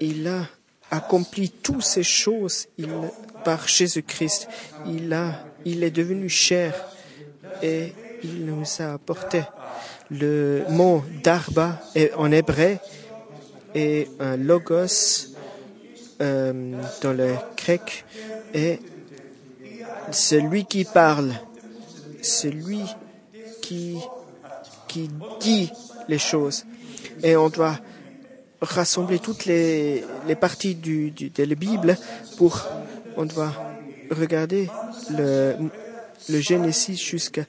il a accompli toutes ces choses par Jésus-Christ. Il, il est devenu cher et il nous a apporté le mot d'Arba en hébreu et un logos euh, dans le grec et celui qui parle, celui qui, qui dit les choses. Et on doit rassembler toutes les, les parties du, de la Bible pour, on doit regarder le, le Genesis jusqu'à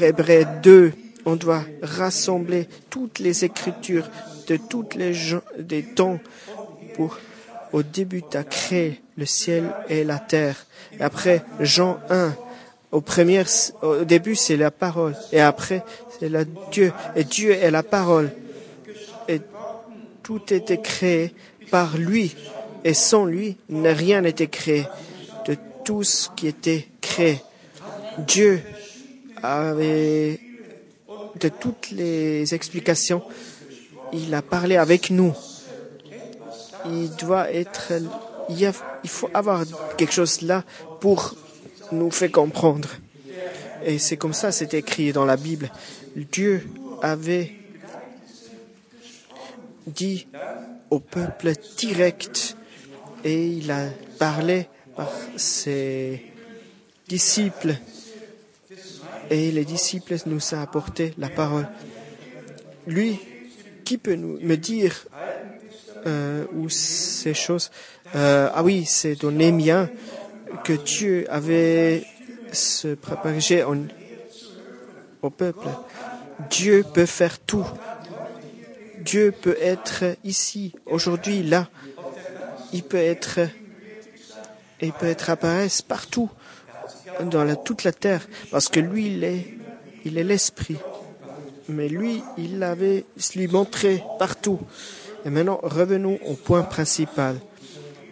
Hébreu 2. On doit rassembler toutes les écritures de toutes les gens, des temps pour, au début, tu as créé le ciel et la terre. Et après, Jean 1, au, premier, au début, c'est la parole. Et après, c'est la Dieu. Et Dieu est la parole. Et tout était créé par lui et sans lui, rien n'était créé de tout ce qui était créé. Dieu avait de toutes les explications, il a parlé avec nous. Il doit être, il, faut avoir quelque chose là pour nous faire comprendre. Et c'est comme ça, c'est écrit dans la Bible. Dieu avait dit au peuple direct et il a parlé par ses disciples et les disciples nous ont apporté la parole. Lui, qui peut nous, me dire où ces choses euh, Ah oui, c'est dans Némien que Dieu avait se préparé au peuple. Dieu peut faire tout. Dieu peut être ici, aujourd'hui, là. Il peut être, il peut être apparaître partout, dans toute la terre, parce que lui, il est, il est l'esprit. Mais lui, il l'avait lui montré partout. Et maintenant, revenons au point principal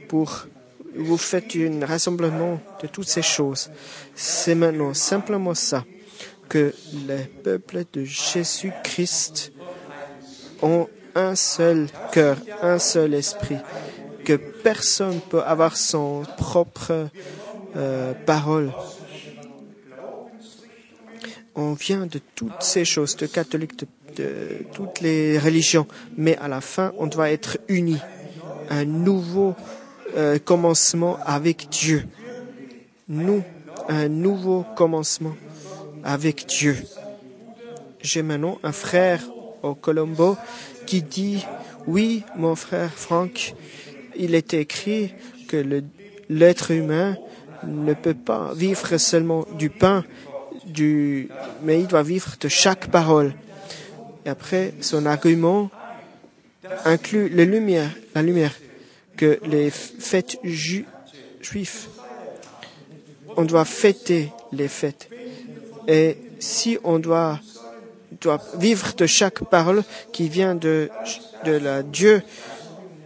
pour vous faites un rassemblement de toutes ces choses. C'est maintenant simplement ça que les peuples de Jésus-Christ ont un seul cœur, un seul esprit, que personne peut avoir son propre euh, parole. On vient de toutes ces choses, de catholiques, de, de toutes les religions, mais à la fin, on doit être unis. Un nouveau euh, commencement avec Dieu. Nous, un nouveau commencement avec Dieu. J'ai maintenant un frère au Colombo qui dit, oui, mon frère Franck, il est écrit que l'être humain ne peut pas vivre seulement du pain, mais il doit vivre de chaque parole. Et après, son argument inclut la lumière, la lumière que les fêtes ju juives, on doit fêter les fêtes. Et si on doit, doit vivre de chaque parole qui vient de, de la Dieu,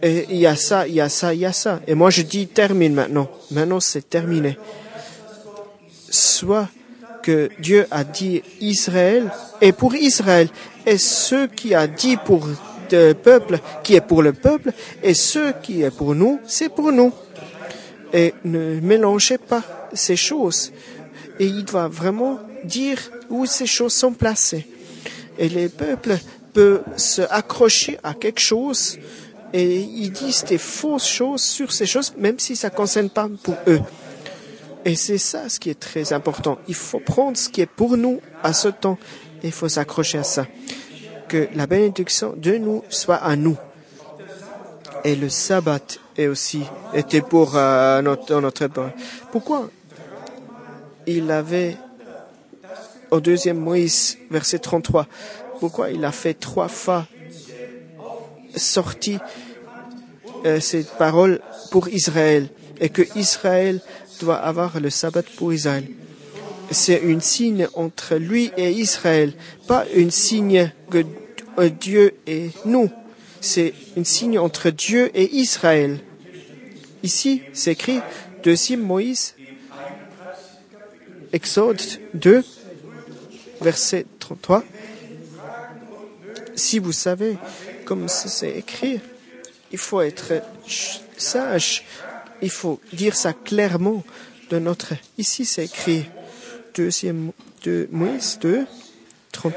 il y a ça, il y a ça, il y a ça. Et moi je dis termine maintenant. Maintenant c'est terminé. Soit Dieu a dit Israël et pour Israël, et ce qui a dit pour le peuple qui est pour le peuple et ce qui est pour nous, c'est pour nous. Et ne mélangez pas ces choses. Et il doit vraiment dire où ces choses sont placées. Et les peuples peuvent se accrocher à quelque chose et ils disent des fausses choses sur ces choses, même si ça ne concerne pas pour eux. Et c'est ça ce qui est très important. Il faut prendre ce qui est pour nous à ce temps et il faut s'accrocher à ça que la bénédiction de nous soit à nous. Et le sabbat est aussi était pour euh, notre, notre Pourquoi il avait au deuxième Moïse, verset 33, pourquoi il a fait trois fois sorti euh, cette parole pour Israël et que Israël doit avoir le sabbat pour Israël c'est un signe entre lui et Israël, pas un signe que Dieu et nous. C'est un signe entre Dieu et Israël. Ici, c'est écrit deuxième Moïse, Exode 2, verset 33. Si vous savez comme c'est écrit, il faut être sage. Il faut dire ça clairement de notre. Ici, c'est écrit deuxième de Moïse 2, 30,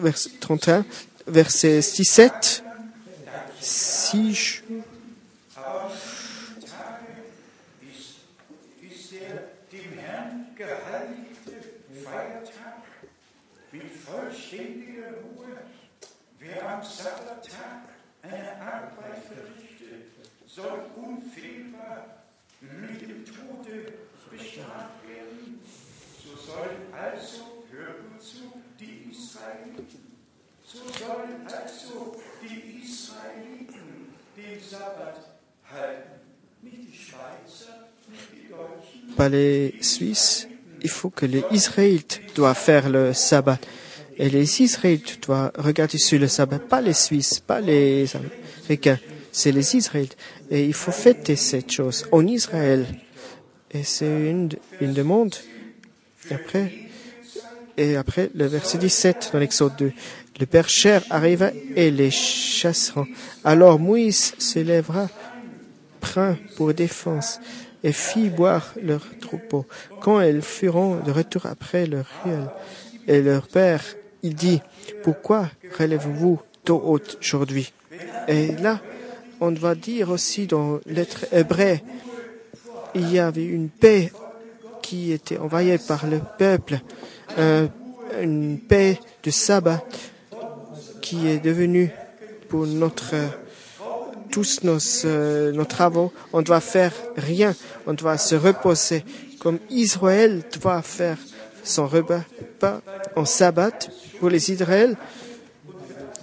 verset 31, verset 17. Si je... soll unfehlbar mit dem Tode bestraft werden. So sollen also, hören zu, die Israeliten, so sollen also die Israeliten den Sabbat halten. Nicht die Schweizer, nicht die Deutschen. Pas les Suisses, il faut que les Israélites doivent faire le sabbat. Et les Israélites doivent regarder sur le sabbat, pas les Suisses, pas les Américains, c'est les Israélites. Et il faut fêter cette chose en Israël. Et c'est une, une demande. Et après, et après, le verset 17 dans l'Exode 2. Le Père cher arriva et les chassera. Alors Moïse s'élèvera, print pour défense, et fit boire leur troupeau. Quand elles furent de retour après leur riel, et leur père, il dit, pourquoi relèvez-vous tôt haute aujourd'hui? Et là, on doit dire aussi dans l'être hébreu, il y avait une paix qui était envoyée par le peuple, euh, une paix de sabbat qui est devenue pour notre tous nos, euh, nos travaux. On doit faire rien. On doit se reposer comme Israël doit faire son repas pas en sabbat pour les Israël.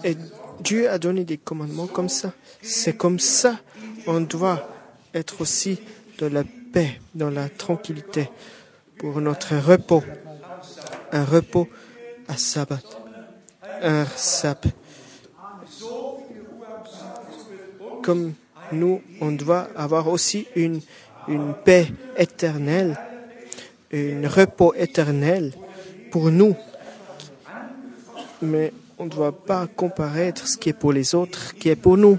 Et Dieu a donné des commandements comme ça. C'est comme ça on doit être aussi dans la paix, dans la tranquillité pour notre repos. Un repos à sabbat. Un sabbat. Comme nous, on doit avoir aussi une, une paix éternelle, un repos éternel pour nous. Mais on ne doit pas comparer ce qui est pour les autres, qui est pour nous.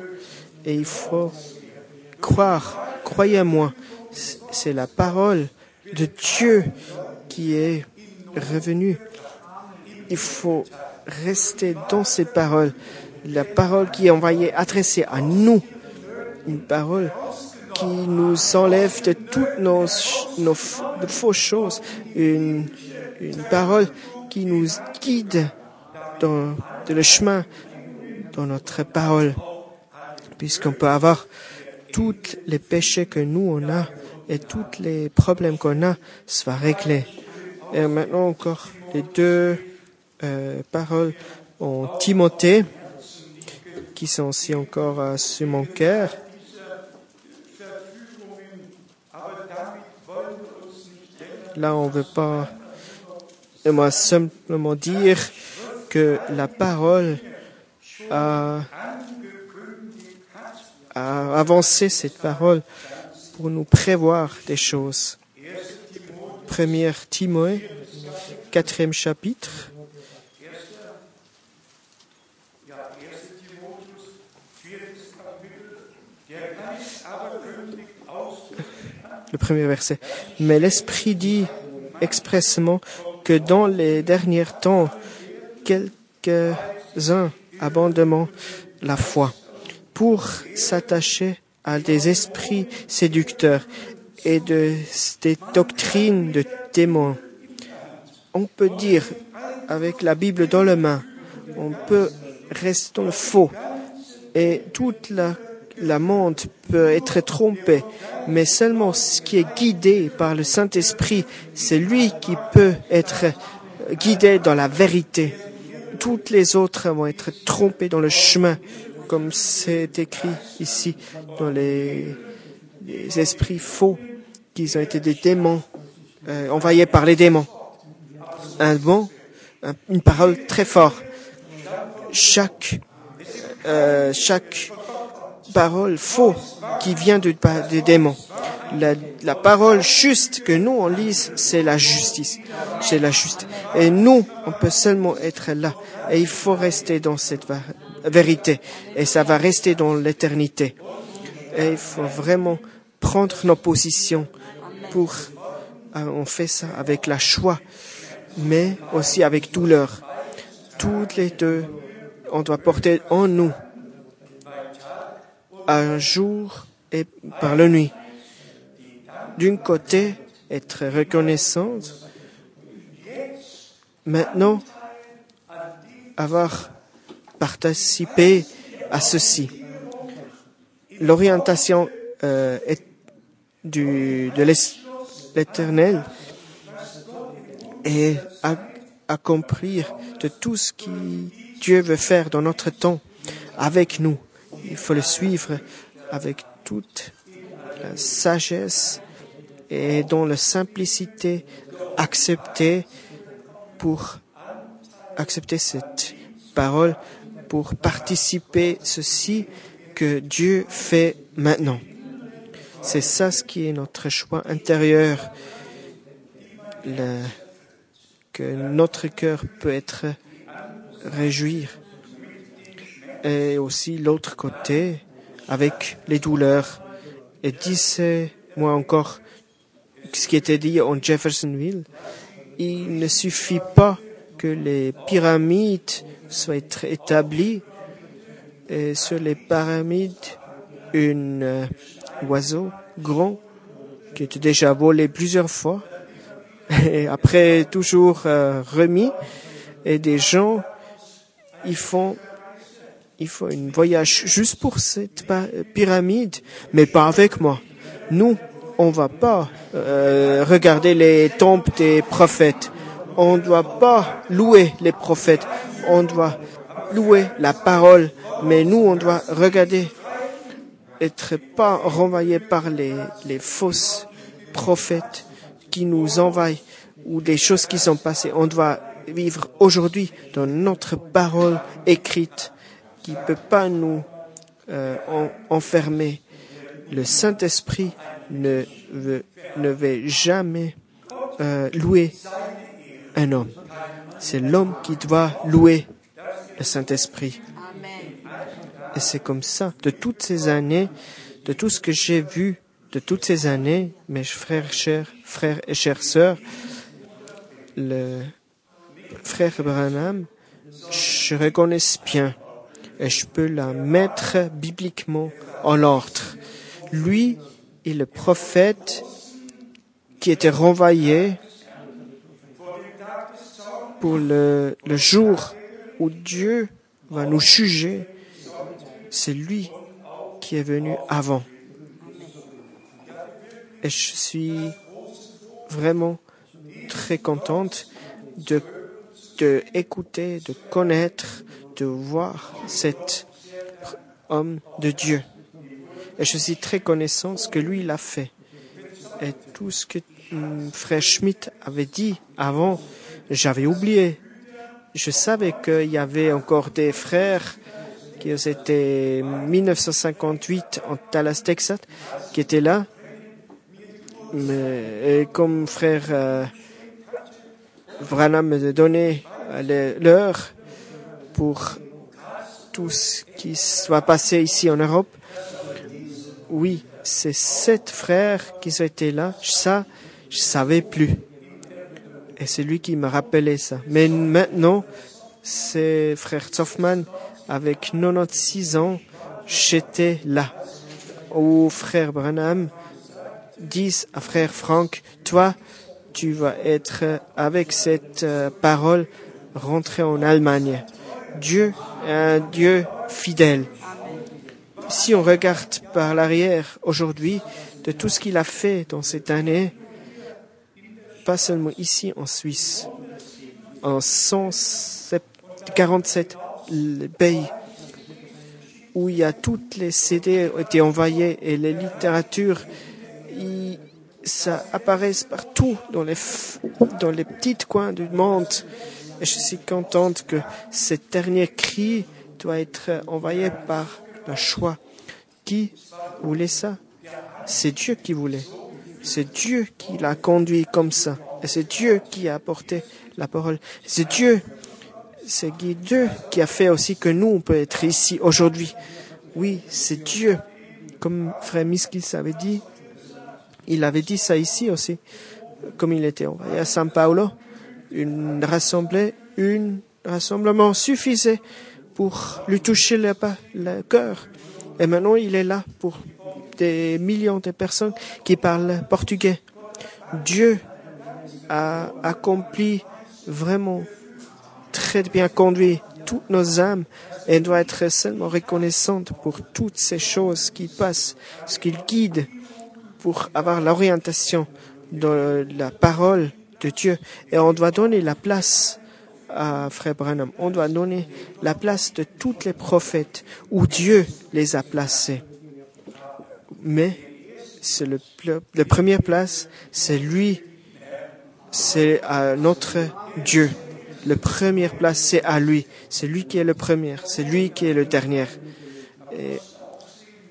Et il faut croire, croyez-moi, c'est la parole de Dieu qui est revenue. Il faut rester dans ces paroles. La parole qui est envoyée, adressée à nous. Une parole qui nous enlève de toutes nos, nos fausses choses. Une, une parole qui nous guide dans, le chemin, dans notre parole. Puisqu'on peut avoir tous les péchés que nous on a et tous les problèmes qu'on a soit réglés. Et maintenant encore les deux euh, paroles en Timothée qui sont aussi encore euh, sur mon cœur. Là, on ne veut pas moi simplement dire que la parole a, avancé cette parole pour nous prévoir des choses. Première Timothée, quatrième chapitre. Le premier verset. Mais l'Esprit dit expressément que dans les derniers temps, quelques-uns abandonnent la foi pour s'attacher à des esprits séducteurs et de, des doctrines de démons. On peut dire, avec la Bible dans la main, on peut rester faux et toute la, la monde peut être trompée, mais seulement ce qui est guidé par le Saint-Esprit, c'est lui qui peut être guidé dans la vérité. Toutes les autres vont être trompées dans le chemin comme c'est écrit ici dans les, esprits faux, qui ont été des démons, euh, envoyés par les démons. Un bon, une parole très forte. Chaque, euh, chaque parole faux qui vient de, des démons. La, parole juste que nous on lise, c'est la justice. C'est la justice. Et nous, on peut seulement être là. Et il faut rester dans cette vérité. Et ça va rester dans l'éternité. Et il faut vraiment prendre nos positions pour, euh, on fait ça avec la choix, mais aussi avec douleur. Toutes les deux, on doit porter en nous un jour et par la nuit. D'un côté, être reconnaissante. Maintenant, avoir participer à ceci. L'orientation euh, de l'éternel est à accomplir de tout ce que Dieu veut faire dans notre temps avec nous. Il faut le suivre avec toute la sagesse et dans la simplicité, accepter pour accepter cette parole pour participer ceci que Dieu fait maintenant. C'est ça ce qui est notre choix intérieur, que notre cœur peut être réjouir. Et aussi l'autre côté, avec les douleurs. Et disais-moi encore ce qui était dit en Jeffersonville, il ne suffit pas que les pyramides soit établi Et sur les pyramides, un euh, oiseau grand qui était déjà volé plusieurs fois et après toujours euh, remis. Et des gens, ils font, ils font un voyage juste pour cette pyramide, mais pas avec moi. Nous, on va pas euh, regarder les tombes des prophètes. On ne doit pas louer les prophètes. On doit louer la parole. Mais nous, on doit regarder, être pas renvoyé par les, les fausses prophètes qui nous envahissent ou des choses qui sont passées. On doit vivre aujourd'hui dans notre parole écrite qui ne peut pas nous euh, enfermer. Le Saint-Esprit ne veut, ne veut jamais euh, louer un homme. C'est l'homme qui doit louer le Saint-Esprit. Et c'est comme ça, de toutes ces années, de tout ce que j'ai vu, de toutes ces années, mes frères, chers frères et chères sœurs, le frère Branham, je reconnais bien et je peux la mettre bibliquement en ordre. Lui est le prophète qui était renvoyé pour le, jour où Dieu va nous juger. C'est lui qui est venu avant. Et je suis vraiment très contente de, de écouter, de connaître, de voir cet homme de Dieu. Et je suis très connaissant ce que lui il a fait. Et tout ce que hum, frère Schmidt avait dit avant, j'avais oublié. Je savais qu'il y avait encore des frères qui étaient 1958 en Dallas, Texas, qui étaient là. Mais comme frère euh, Branham me donné l'heure pour tout ce qui va passer ici en Europe. Oui, c'est sept frères qui ont été là. Ça, je savais plus. Et c'est lui qui me rappelait ça. Mais maintenant, c'est frère Zoffman, avec 96 ans, j'étais là. Au frère Branham, dit à frère Frank, toi, tu vas être avec cette euh, parole rentré en Allemagne. Dieu est un Dieu fidèle. Si on regarde par l'arrière aujourd'hui de tout ce qu'il a fait dans cette année, pas seulement ici en Suisse, en 147 pays où il y a toutes les CD ont été envoyées et les littératures, ça apparaît partout dans les petits coins du monde. Et je suis contente que ce dernier cri doit être envoyé par le choix. Qui voulait ça? C'est Dieu qui voulait. C'est Dieu qui l'a conduit comme ça. Et c'est Dieu qui a apporté la parole. C'est Dieu, c'est Dieu qui a fait aussi que nous, on peut être ici aujourd'hui. Oui, c'est Dieu. Comme Frère Miskis avait dit, il avait dit ça ici aussi, comme il était envoyé à San Paulo une rassemblée, un rassemblement suffisait pour lui toucher le, cœur. Et maintenant, il est là pour des millions de personnes qui parlent portugais. Dieu a accompli vraiment très bien conduit toutes nos âmes et doit être seulement reconnaissante pour toutes ces choses qui passent, ce qu'il guide pour avoir l'orientation de la parole de Dieu. Et on doit donner la place à Frère Branham. On doit donner la place de tous les prophètes où Dieu les a placés. Mais c'est le, la première place, c'est lui, c'est à notre Dieu. La première place, c'est à lui. C'est lui qui est le premier, c'est lui qui est le dernier. Et,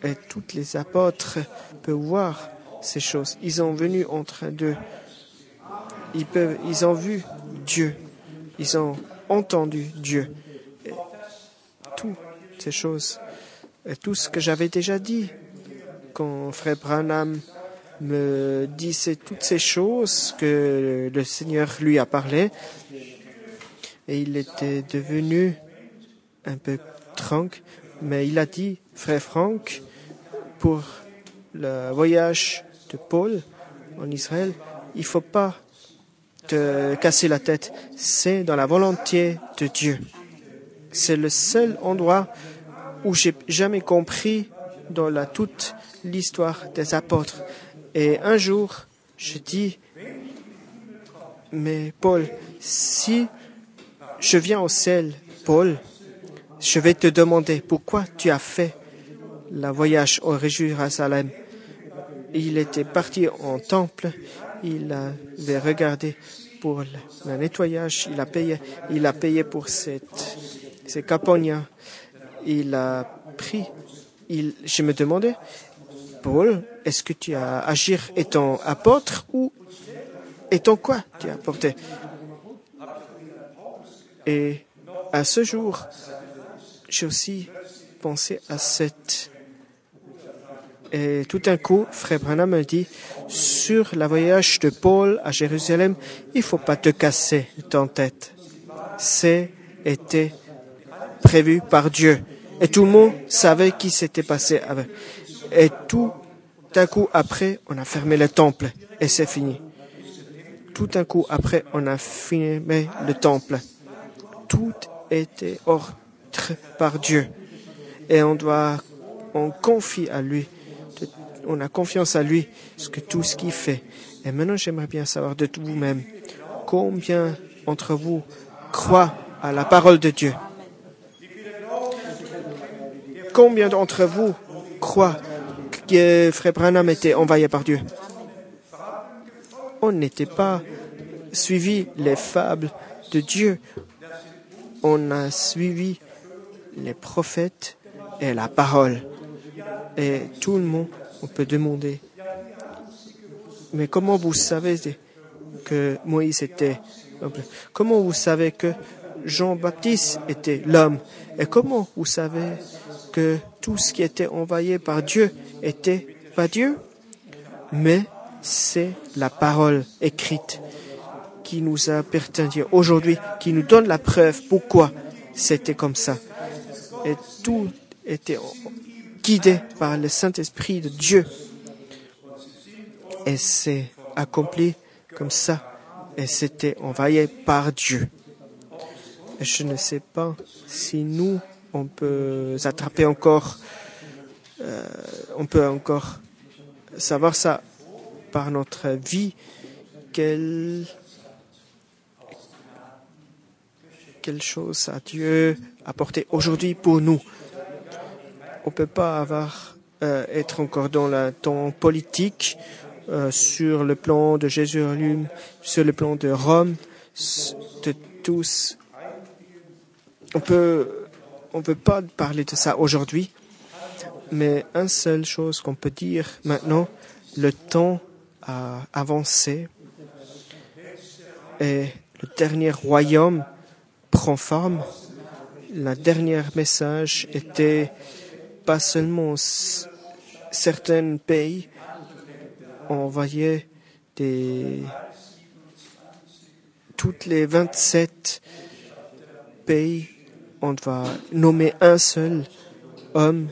et tous les apôtres peuvent voir ces choses. Ils ont venu entre deux ils, peuvent, ils ont vu Dieu, ils ont entendu Dieu. toutes ces choses, tout ce que j'avais déjà dit quand Frère Branham me disait toutes ces choses que le Seigneur lui a parlé, et il était devenu un peu tranquille. Mais il a dit, frère Franck, pour le voyage de Paul en Israël, il faut pas te casser la tête. C'est dans la volonté de Dieu. C'est le seul endroit où j'ai jamais compris dans la toute l'histoire des apôtres. Et un jour, je dis, mais Paul, si je viens au ciel, Paul, je vais te demander pourquoi tu as fait le voyage au Jérusalem. Il était parti en temple, il avait regardé pour le nettoyage, il a payé, il a payé pour cette, ces il a pris, il, je me demandais, Paul, est-ce que tu as agi étant apôtre ou étant quoi tu as apporté? Et à ce jour, j'ai aussi pensé à cette. Et tout d'un coup, Frère Branham me dit, sur la voyage de Paul à Jérusalem, il faut pas te casser ton tête. C'est été prévu par Dieu. Et tout le monde savait qui s'était passé avec. Et tout d'un coup après, on a fermé le temple et c'est fini. Tout d'un coup après, on a fermé le temple. Tout était ordre par Dieu. Et on doit, on confie à lui. On a confiance à lui, ce que tout ce qu'il fait. Et maintenant, j'aimerais bien savoir de vous-même, combien d'entre vous croient à la parole de Dieu? Combien d'entre vous croient que Frère Branham était envoyé par Dieu? On n'était pas suivi les fables de Dieu. On a suivi les prophètes et la parole. Et tout le monde, on peut demander, mais comment vous savez que Moïse était Comment vous savez que Jean-Baptiste était l'homme Et comment vous savez que tout ce qui était envoyé par Dieu était pas Dieu Mais c'est la parole écrite qui nous appartient aujourd'hui, qui nous donne la preuve pourquoi c'était comme ça. Et tout était guidé par le Saint-Esprit de Dieu. Et c'est accompli comme ça. Et c'était envoyé par Dieu. Et je ne sais pas si nous, on peut attraper encore, euh, on peut encore savoir ça par notre vie, quelle, quelle chose a Dieu apporté aujourd'hui pour nous? On peut pas avoir, euh, être encore dans le temps politique euh, sur le plan de Jérusalem, sur le plan de Rome, de tous. On peut, on peut pas parler de ça aujourd'hui, mais une seule chose qu'on peut dire maintenant, le temps a avancé et le dernier royaume prend forme la dernière message était pas seulement certains pays envoyaient des toutes les 27 pays on va nommer un seul homme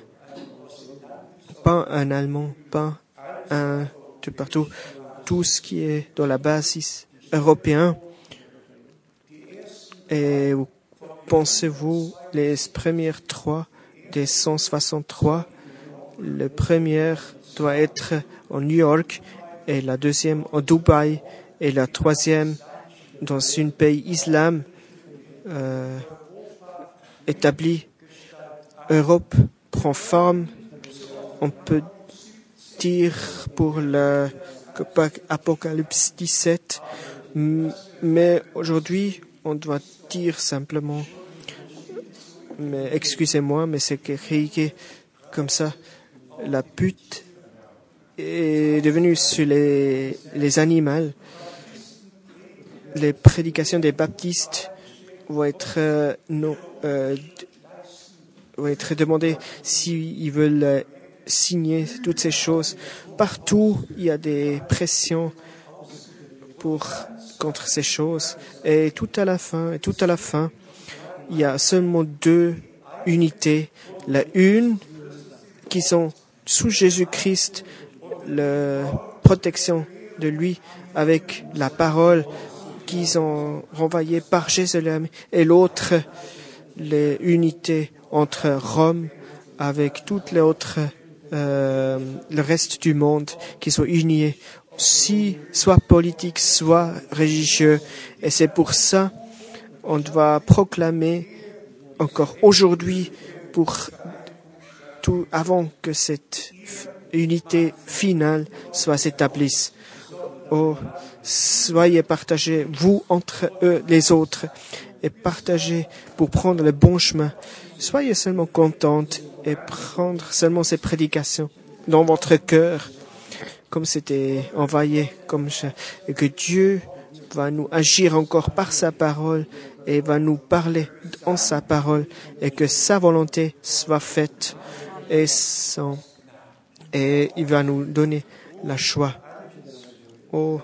pas un allemand pas un de partout. Tout ce qui est dans la base européen. Et pensez-vous les premières trois des 163 Le premier doit être en New York et la deuxième au Dubaï et la troisième dans un pays islam euh, établi. Europe prend forme. On peut dire pour le Apocalypse 17, mais aujourd'hui on doit dire simplement, mais excusez-moi, mais c'est écrit comme ça, la pute est devenue sur les, les animaux. Les prédications des baptistes vont être euh, euh, vont être demandées s'ils veulent euh, signer toutes ces choses. Partout, il y a des pressions pour contre ces choses. Et tout à la fin, et tout à la fin, il y a seulement deux unité, la une qui sont sous Jésus-Christ, la protection de lui avec la parole qu'ils ont renvoyée par Jérusalem. Et l'autre, les unités entre Rome avec toutes les autres, euh, le reste du monde qui sont unis, si soit politique, soit religieux. Et c'est pour ça on doit proclamer encore aujourd'hui pour tout avant que cette unité finale soit établie. Oh, soyez partagés, vous entre eux, les autres, et partagez pour prendre le bon chemin. Soyez seulement contente et prendre seulement ces prédications dans votre cœur, comme c'était envoyé, comme je, et que Dieu va nous agir encore par sa parole et va nous parler en sa parole et que sa volonté soit faite et son, et il va nous donner la choix. Oh,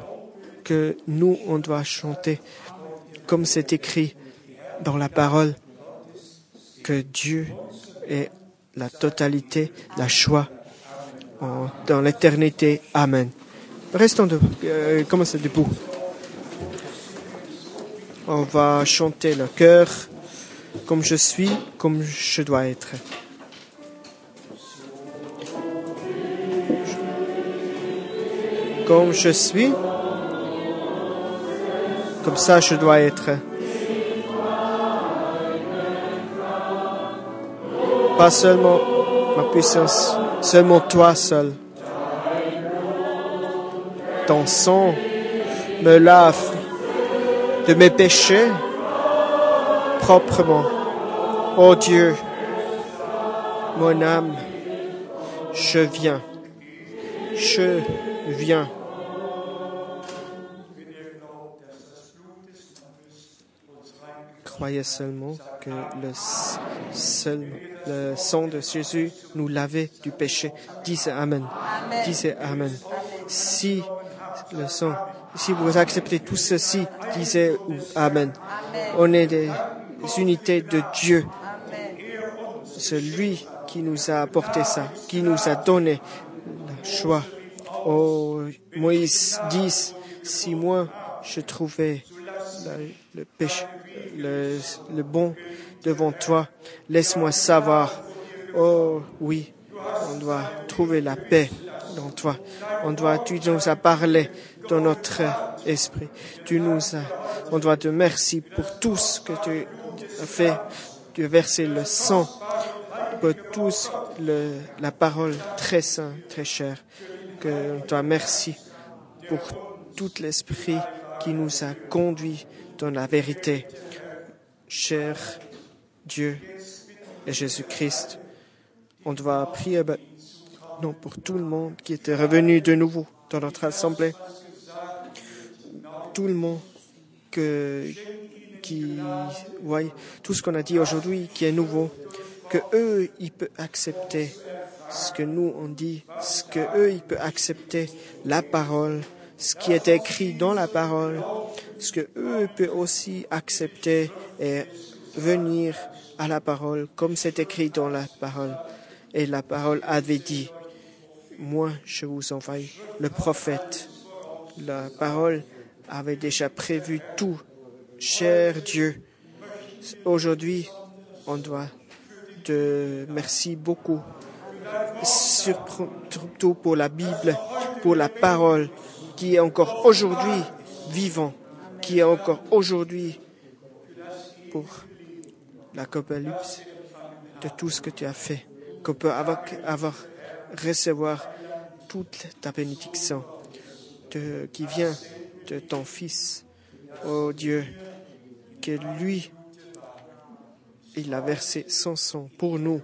que nous, on doit chanter comme c'est écrit dans la parole, que Dieu est la totalité, la choix dans l'éternité. Amen. Restons debout. Euh, commencez debout? On va chanter le cœur comme je suis, comme je dois être. Comme je suis, comme ça je dois être. Pas seulement ma puissance, seulement toi seul. Ton sang me lave de mes péchés proprement. Ô Dieu, mon âme, je viens, je viens. Croyez seulement que le, seul, le sang de Jésus nous lavait du péché. Disez Amen. Disez Amen. Si le sang si vous acceptez tout ceci, disez Amen. On est des unités de Dieu. C'est lui qui nous a apporté ça, qui nous a donné la choix. Oh, Moïse dit, si moi je trouvais le péché, le, le bon devant toi, laisse-moi savoir. Oh oui, on doit trouver la paix dans toi. On doit, tu nous as parlé dans notre esprit. Tu nous as, on doit te merci pour tout ce que tu as fait. Tu as versé le sang pour tous le, la parole très sainte, très chère. Que on doit merci pour tout l'esprit qui nous a conduits dans la vérité. Cher Dieu et Jésus-Christ, on doit prier non, pour tout le monde qui était revenu de nouveau dans notre assemblée tout le monde qui voit tout ce qu'on a dit aujourd'hui qui est nouveau, que eux, ils peuvent accepter ce que nous on dit, ce que eux, ils peuvent accepter la parole, ce qui est écrit dans la parole, ce que eux peuvent aussi accepter et venir à la parole comme c'est écrit dans la parole. Et la parole avait dit, moi je vous envoie le prophète. La parole avait déjà prévu tout. Cher Dieu, aujourd'hui, on doit te merci beaucoup, surtout pour la Bible, pour la parole qui est encore aujourd'hui vivant, qui est encore aujourd'hui pour la copalypse de tout ce que tu as fait, qu'on peut avoir recevoir toute ta bénédiction qui vient de ton Fils, oh Dieu, que lui, il a versé son sang pour nous.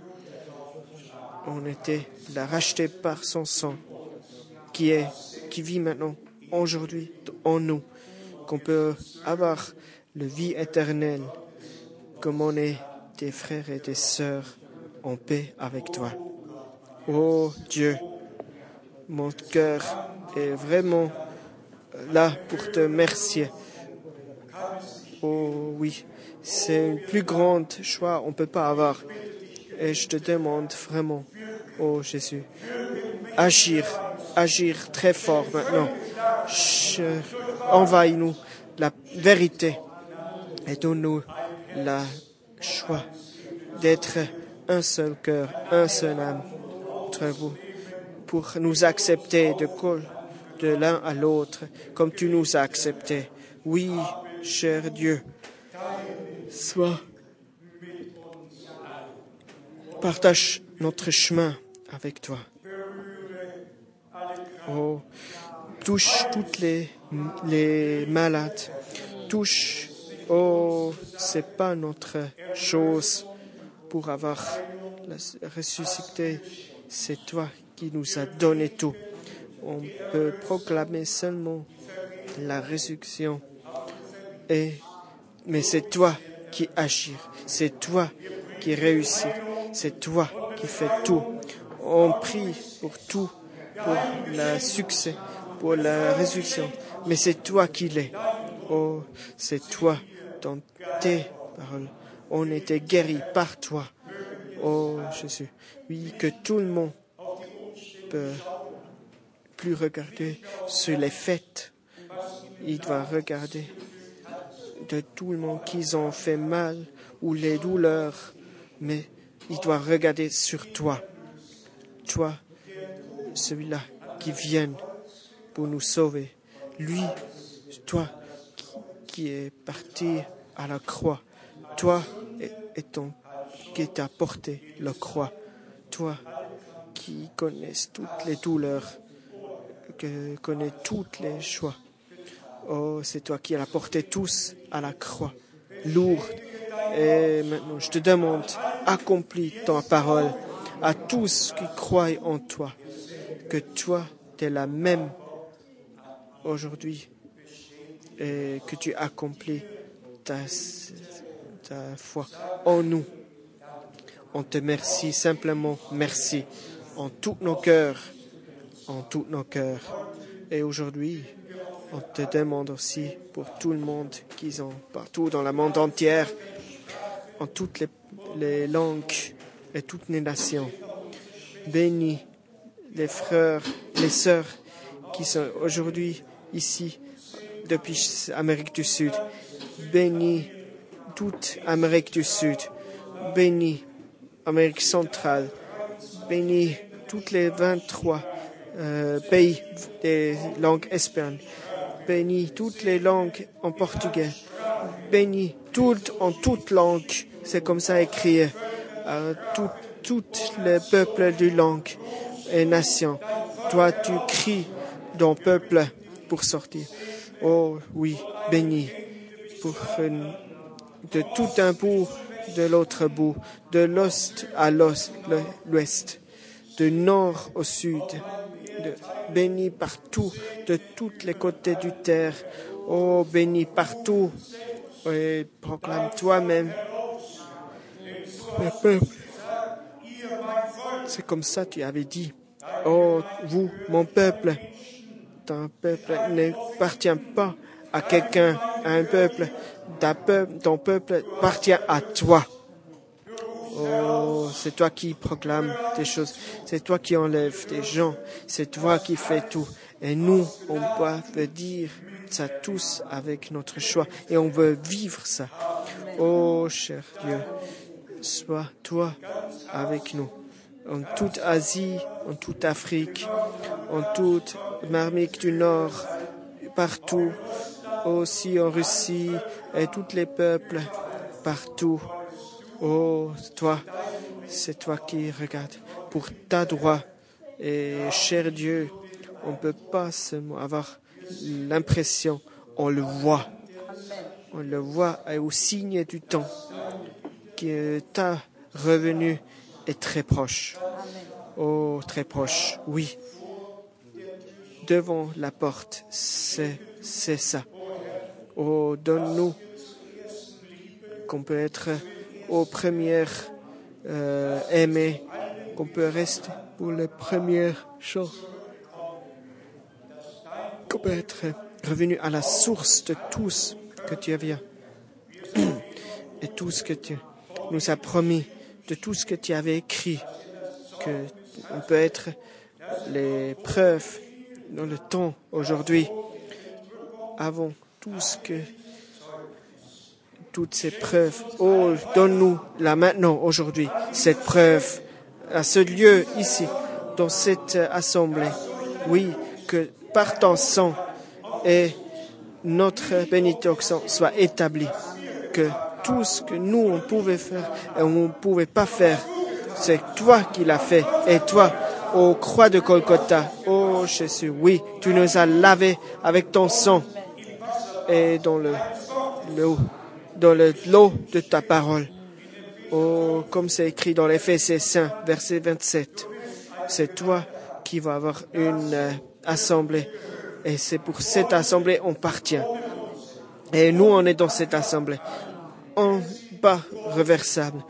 On était l'a racheté par son sang qui est, qui vit maintenant, aujourd'hui, en nous, qu'on peut avoir le vie éternelle, comme on est des frères et des sœurs en paix avec toi. Oh Dieu, mon cœur est vraiment là pour te remercier. Oh oui, c'est une plus grande choix on ne peut pas avoir Et je te demande vraiment, oh Jésus, agir, agir très fort maintenant. Envahis-nous la vérité et donne-nous la choix d'être un seul cœur, un seul âme vous, pour nous accepter de, de l'un à l'autre, comme tu nous as acceptés. Oui, cher Dieu, sois, partage notre chemin avec toi. Oh, touche toutes les, les malades, touche, oh, c'est pas notre chose pour avoir ressuscité, c'est toi qui nous as donné tout. On peut proclamer seulement la résurrection. Et, mais c'est toi qui agis, c'est toi qui réussis, c'est toi qui fais tout. On prie pour tout, pour le succès, pour la résurrection, mais c'est toi qui l'es. Oh, c'est toi dans tes paroles. On était guéri par toi. Oh Jésus, oui, que tout le monde peut plus regarder sur les fêtes. Il doit regarder de tout le monde qu'ils ont fait mal ou les douleurs, mais il doit regarder sur toi. Toi, celui-là qui vient pour nous sauver. Lui, toi qui est parti à la croix. Toi et ton qui t'a porté la croix. Toi qui connais toutes les douleurs, qui connais toutes les choix. Oh, c'est toi qui as porté tous à la croix, lourde. Et maintenant, je te demande, accomplis ta parole à tous qui croient en toi, que toi, tu es la même aujourd'hui et que tu accomplis ta, ta foi en nous. On te remercie simplement merci en tous nos cœurs, en tous nos cœurs. Et aujourd'hui, on te demande aussi pour tout le monde qui sont partout dans le monde entier, en toutes les, les langues et toutes les nations. Bénis les frères, les sœurs qui sont aujourd'hui ici depuis Amérique du Sud. Bénis toute Amérique du Sud. Bénis Amérique centrale. Bénis toutes les 23 euh, pays des langues espagnoles bénis toutes les langues en portugais, bénis toutes en toutes langues, c'est comme ça écrit, euh, toutes les peuples du langue et nations. Toi, tu cries dans peuple pour sortir. Oh oui, bénis pour de tout bout de l'autre bout, de l'ouest à l'ouest, de nord au sud, béni partout, de tous les côtés du terre. Oh, béni partout. Et proclame toi-même. C'est comme ça tu avais dit. Oh, vous, mon peuple, ton peuple n'appartient pas à quelqu'un, à un peuple. Ton peuple appartient à toi. Oh, c'est toi qui proclames des choses. C'est toi qui enlèves des gens. C'est toi qui fais tout. Et nous, on peut dire ça tous avec notre choix. Et on veut vivre ça. Oh, cher Dieu, sois toi avec nous. En toute Asie, en toute Afrique, en toute Marmite du Nord, partout, aussi en Russie et tous les peuples, partout. Oh, toi, c'est toi qui regardes pour ta droit. Et cher Dieu, on ne peut pas seulement avoir l'impression, on le voit. On le voit au signe du temps que ta revenu est très proche. Oh, très proche, oui. Devant la porte, c'est, c'est ça. Oh, donne-nous qu'on peut être aux premières euh, aimées, qu'on peut rester pour les premières choses, qu'on peut être revenu à la source de tout ce que tu as et tout ce que tu nous as promis de tout ce que tu avais écrit, que on peut être les preuves dans le temps aujourd'hui. Avons tout ce que toutes ces preuves. Oh, donne-nous là maintenant, aujourd'hui, cette preuve à ce lieu ici, dans cette assemblée. Oui, que par ton sang et notre bénédiction soit établie. Que tout ce que nous, on pouvait faire et on ne pouvait pas faire, c'est toi qui l'as fait. Et toi, ô croix de Golgotha, ô Jésus, oui, tu nous as lavés avec ton sang et dans le, dans le de ta parole. Oh, comme c'est écrit dans l'Éphésiens 5, verset 27. C'est toi qui vas avoir une euh, assemblée. Et c'est pour cette assemblée on partient. Et nous, on est dans cette assemblée. On, pas reversable,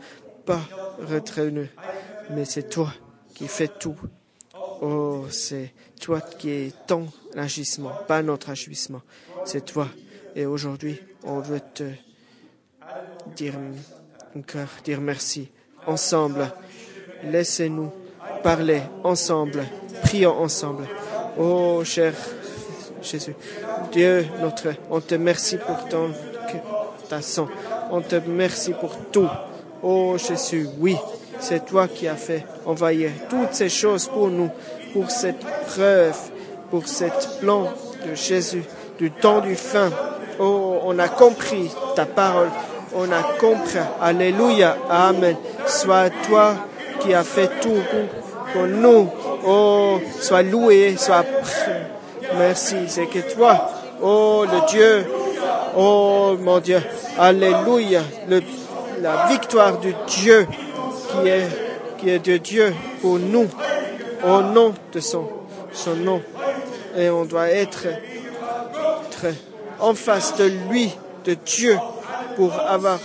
pas retraîneux. Mais c'est toi qui fais tout. Oh, c'est toi qui es ton agissement, pas notre agissement. C'est toi. Et aujourd'hui, on veut te dire dire merci ensemble. Laissez-nous parler ensemble, prions ensemble. Oh cher Jésus, Dieu notre, on te remercie pour ton ta sang. On te remercie pour tout. Oh Jésus, oui, c'est toi qui as fait envahir toutes ces choses pour nous, pour cette preuve, pour cette plan de Jésus, du temps du fin. Oh, on a compris ta parole on a compris. Alléluia. Amen. Sois toi qui as fait tout pour, nous. Oh, sois loué, sois Merci. C'est que toi, oh le Dieu, oh mon Dieu. Alléluia. la victoire du Dieu qui est, de Dieu pour nous. Au nom de son, son nom. Et on doit être très en face de lui, de Dieu, pour avoir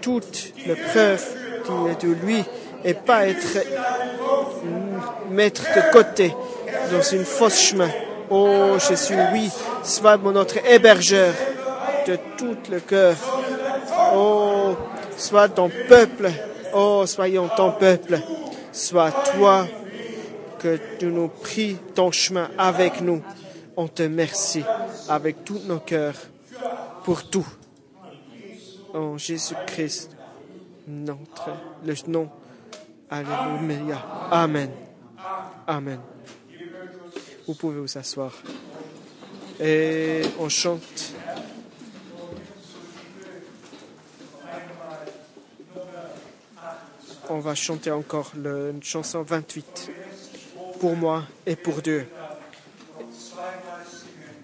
toutes les preuves qui est de lui et pas être mettre de côté dans une fausse chemin. Oh Jésus, oui, sois notre hébergeur de tout le cœur. Oh, sois ton peuple. Oh, soyons ton peuple. Sois toi que tu nous pries ton chemin avec nous. On te remercie avec tous nos cœurs pour tout en Jésus-Christ, notre, le nom. Alléluia. Amen. Amen. Vous pouvez vous asseoir. Et on chante. On va chanter encore la chanson 28. Pour moi et pour Dieu.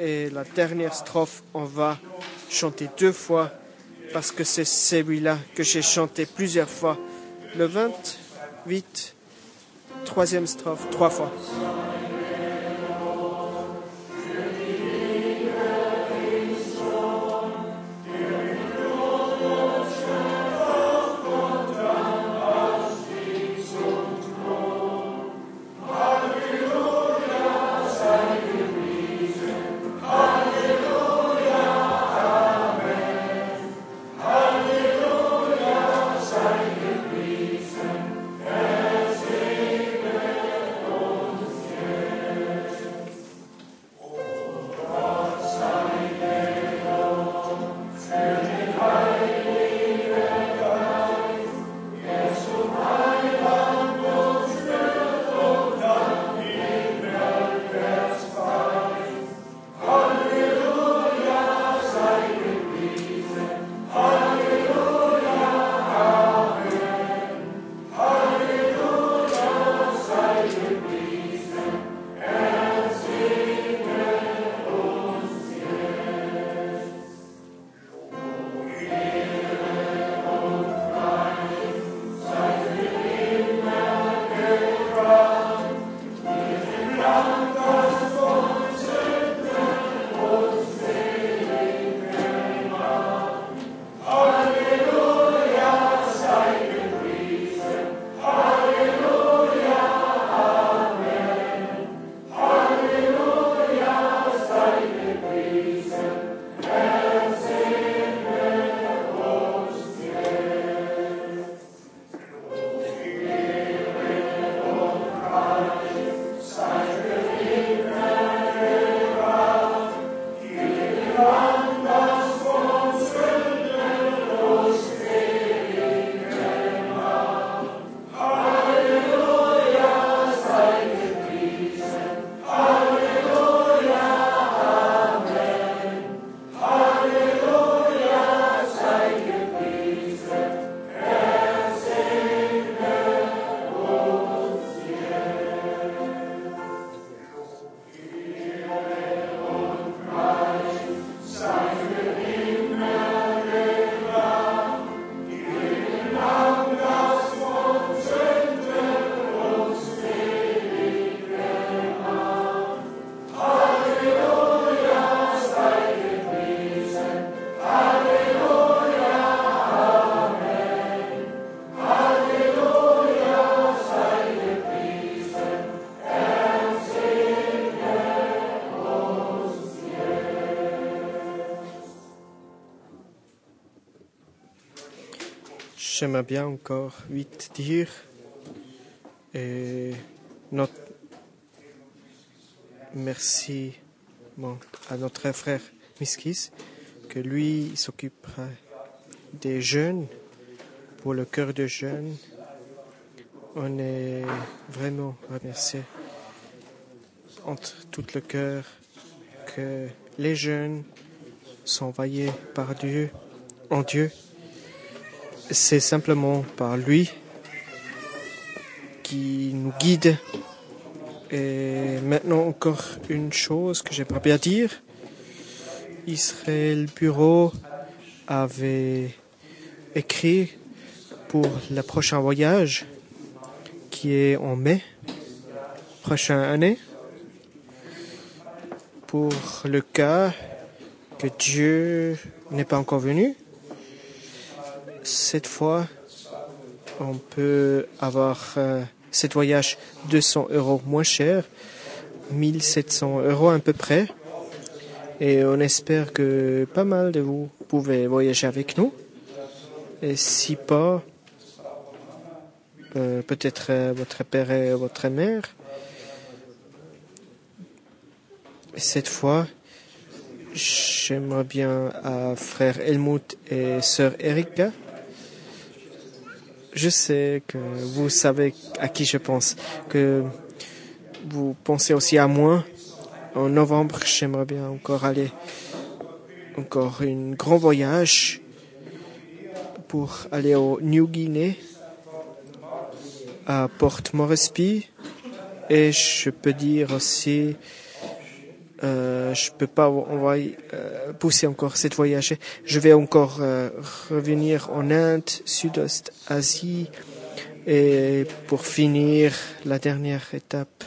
Et la dernière strophe, on va chanter deux fois parce que c'est celui-là que j'ai chanté plusieurs fois. Le 28, troisième strophe, trois fois. J'aimerais bien encore vite dire et notre merci à notre frère Miskis que lui s'occupera des jeunes pour le cœur de jeunes. On est vraiment remercié entre tout le cœur que les jeunes sont envoyés par Dieu en Dieu c'est simplement par lui qui nous guide. Et maintenant encore une chose que j'aimerais bien dire. Israël Bureau avait écrit pour le prochain voyage qui est en mai prochaine année pour le cas que Dieu n'est pas encore venu cette fois, on peut avoir euh, cet voyage 200 euros moins cher, 1700 euros à peu près. Et on espère que pas mal de vous pouvez voyager avec nous. Et si pas, euh, peut-être euh, votre père et votre mère. Cette fois, j'aimerais bien à frère Helmut et sœur Erika je sais que vous savez à qui je pense, que vous pensez aussi à moi. En novembre, j'aimerais bien encore aller encore un grand voyage pour aller au New Guinée, à Port Moresby. Et je peux dire aussi euh, je peux pas envoyer, euh, pousser encore cette voyage. Je vais encore euh, revenir en Inde, Sud-Est Asie et pour finir la dernière étape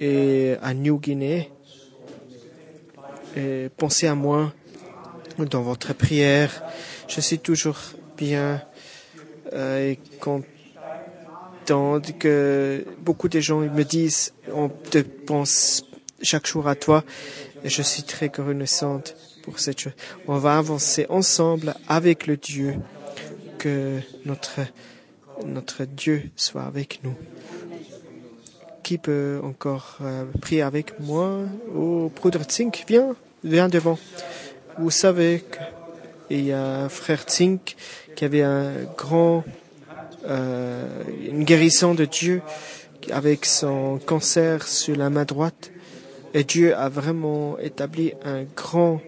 et à New Guinée. Et pensez à moi dans votre prière. Je suis toujours bien euh, et content que beaucoup de gens me disent on te pense chaque jour à toi. Et je suis très reconnaissante pour cette chose. On va avancer ensemble avec le Dieu. Que notre, notre Dieu soit avec nous. Qui peut encore euh, prier avec moi? Oh, Bruder Zink, viens, viens devant. Vous savez qu'il y a un frère Zink qui avait un grand, euh, une guérison de Dieu avec son cancer sur la main droite. Et Dieu a vraiment établi un grand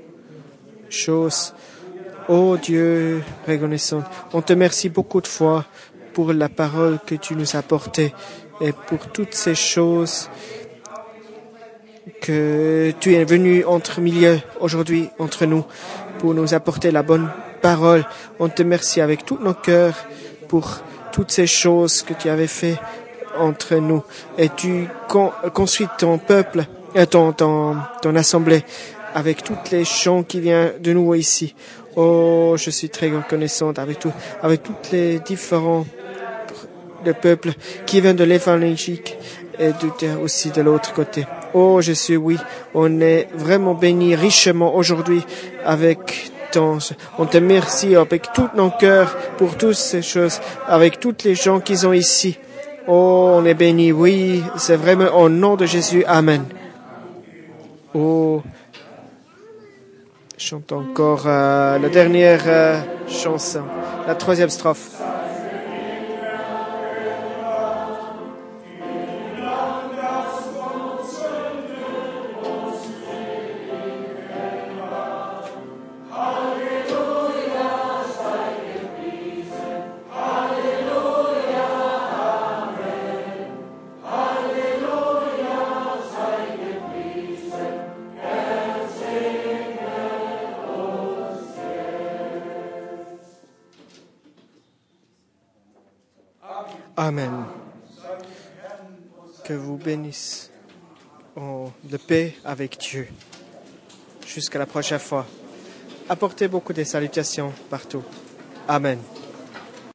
chose. Oh Dieu, reconnaissant, on te remercie beaucoup de fois pour la parole que tu nous as portée et pour toutes ces choses que tu es venu entre milieu aujourd'hui entre nous pour nous apporter la bonne parole. On te remercie avec tous nos cœurs pour toutes ces choses que tu avais fait entre nous et tu construis ton peuple ton, ton, ton assemblée avec toutes les chants qui viennent de nous ici. Oh, je suis très reconnaissante avec tout, avec toutes les différents de peuples qui viennent de l'évangélique et de, aussi de l'autre côté. Oh, je suis, oui, on est vraiment béni richement aujourd'hui avec ton, on te remercie avec tout nos cœurs pour toutes ces choses, avec toutes les gens qui sont ici. Oh, on est béni, oui, c'est vraiment au nom de Jésus. Amen. Oh, chante encore euh, la dernière euh, chanson, la troisième strophe. Que vous bénisse en de paix avec Dieu. Jusqu'à la prochaine fois. Apportez beaucoup de salutations partout. Amen.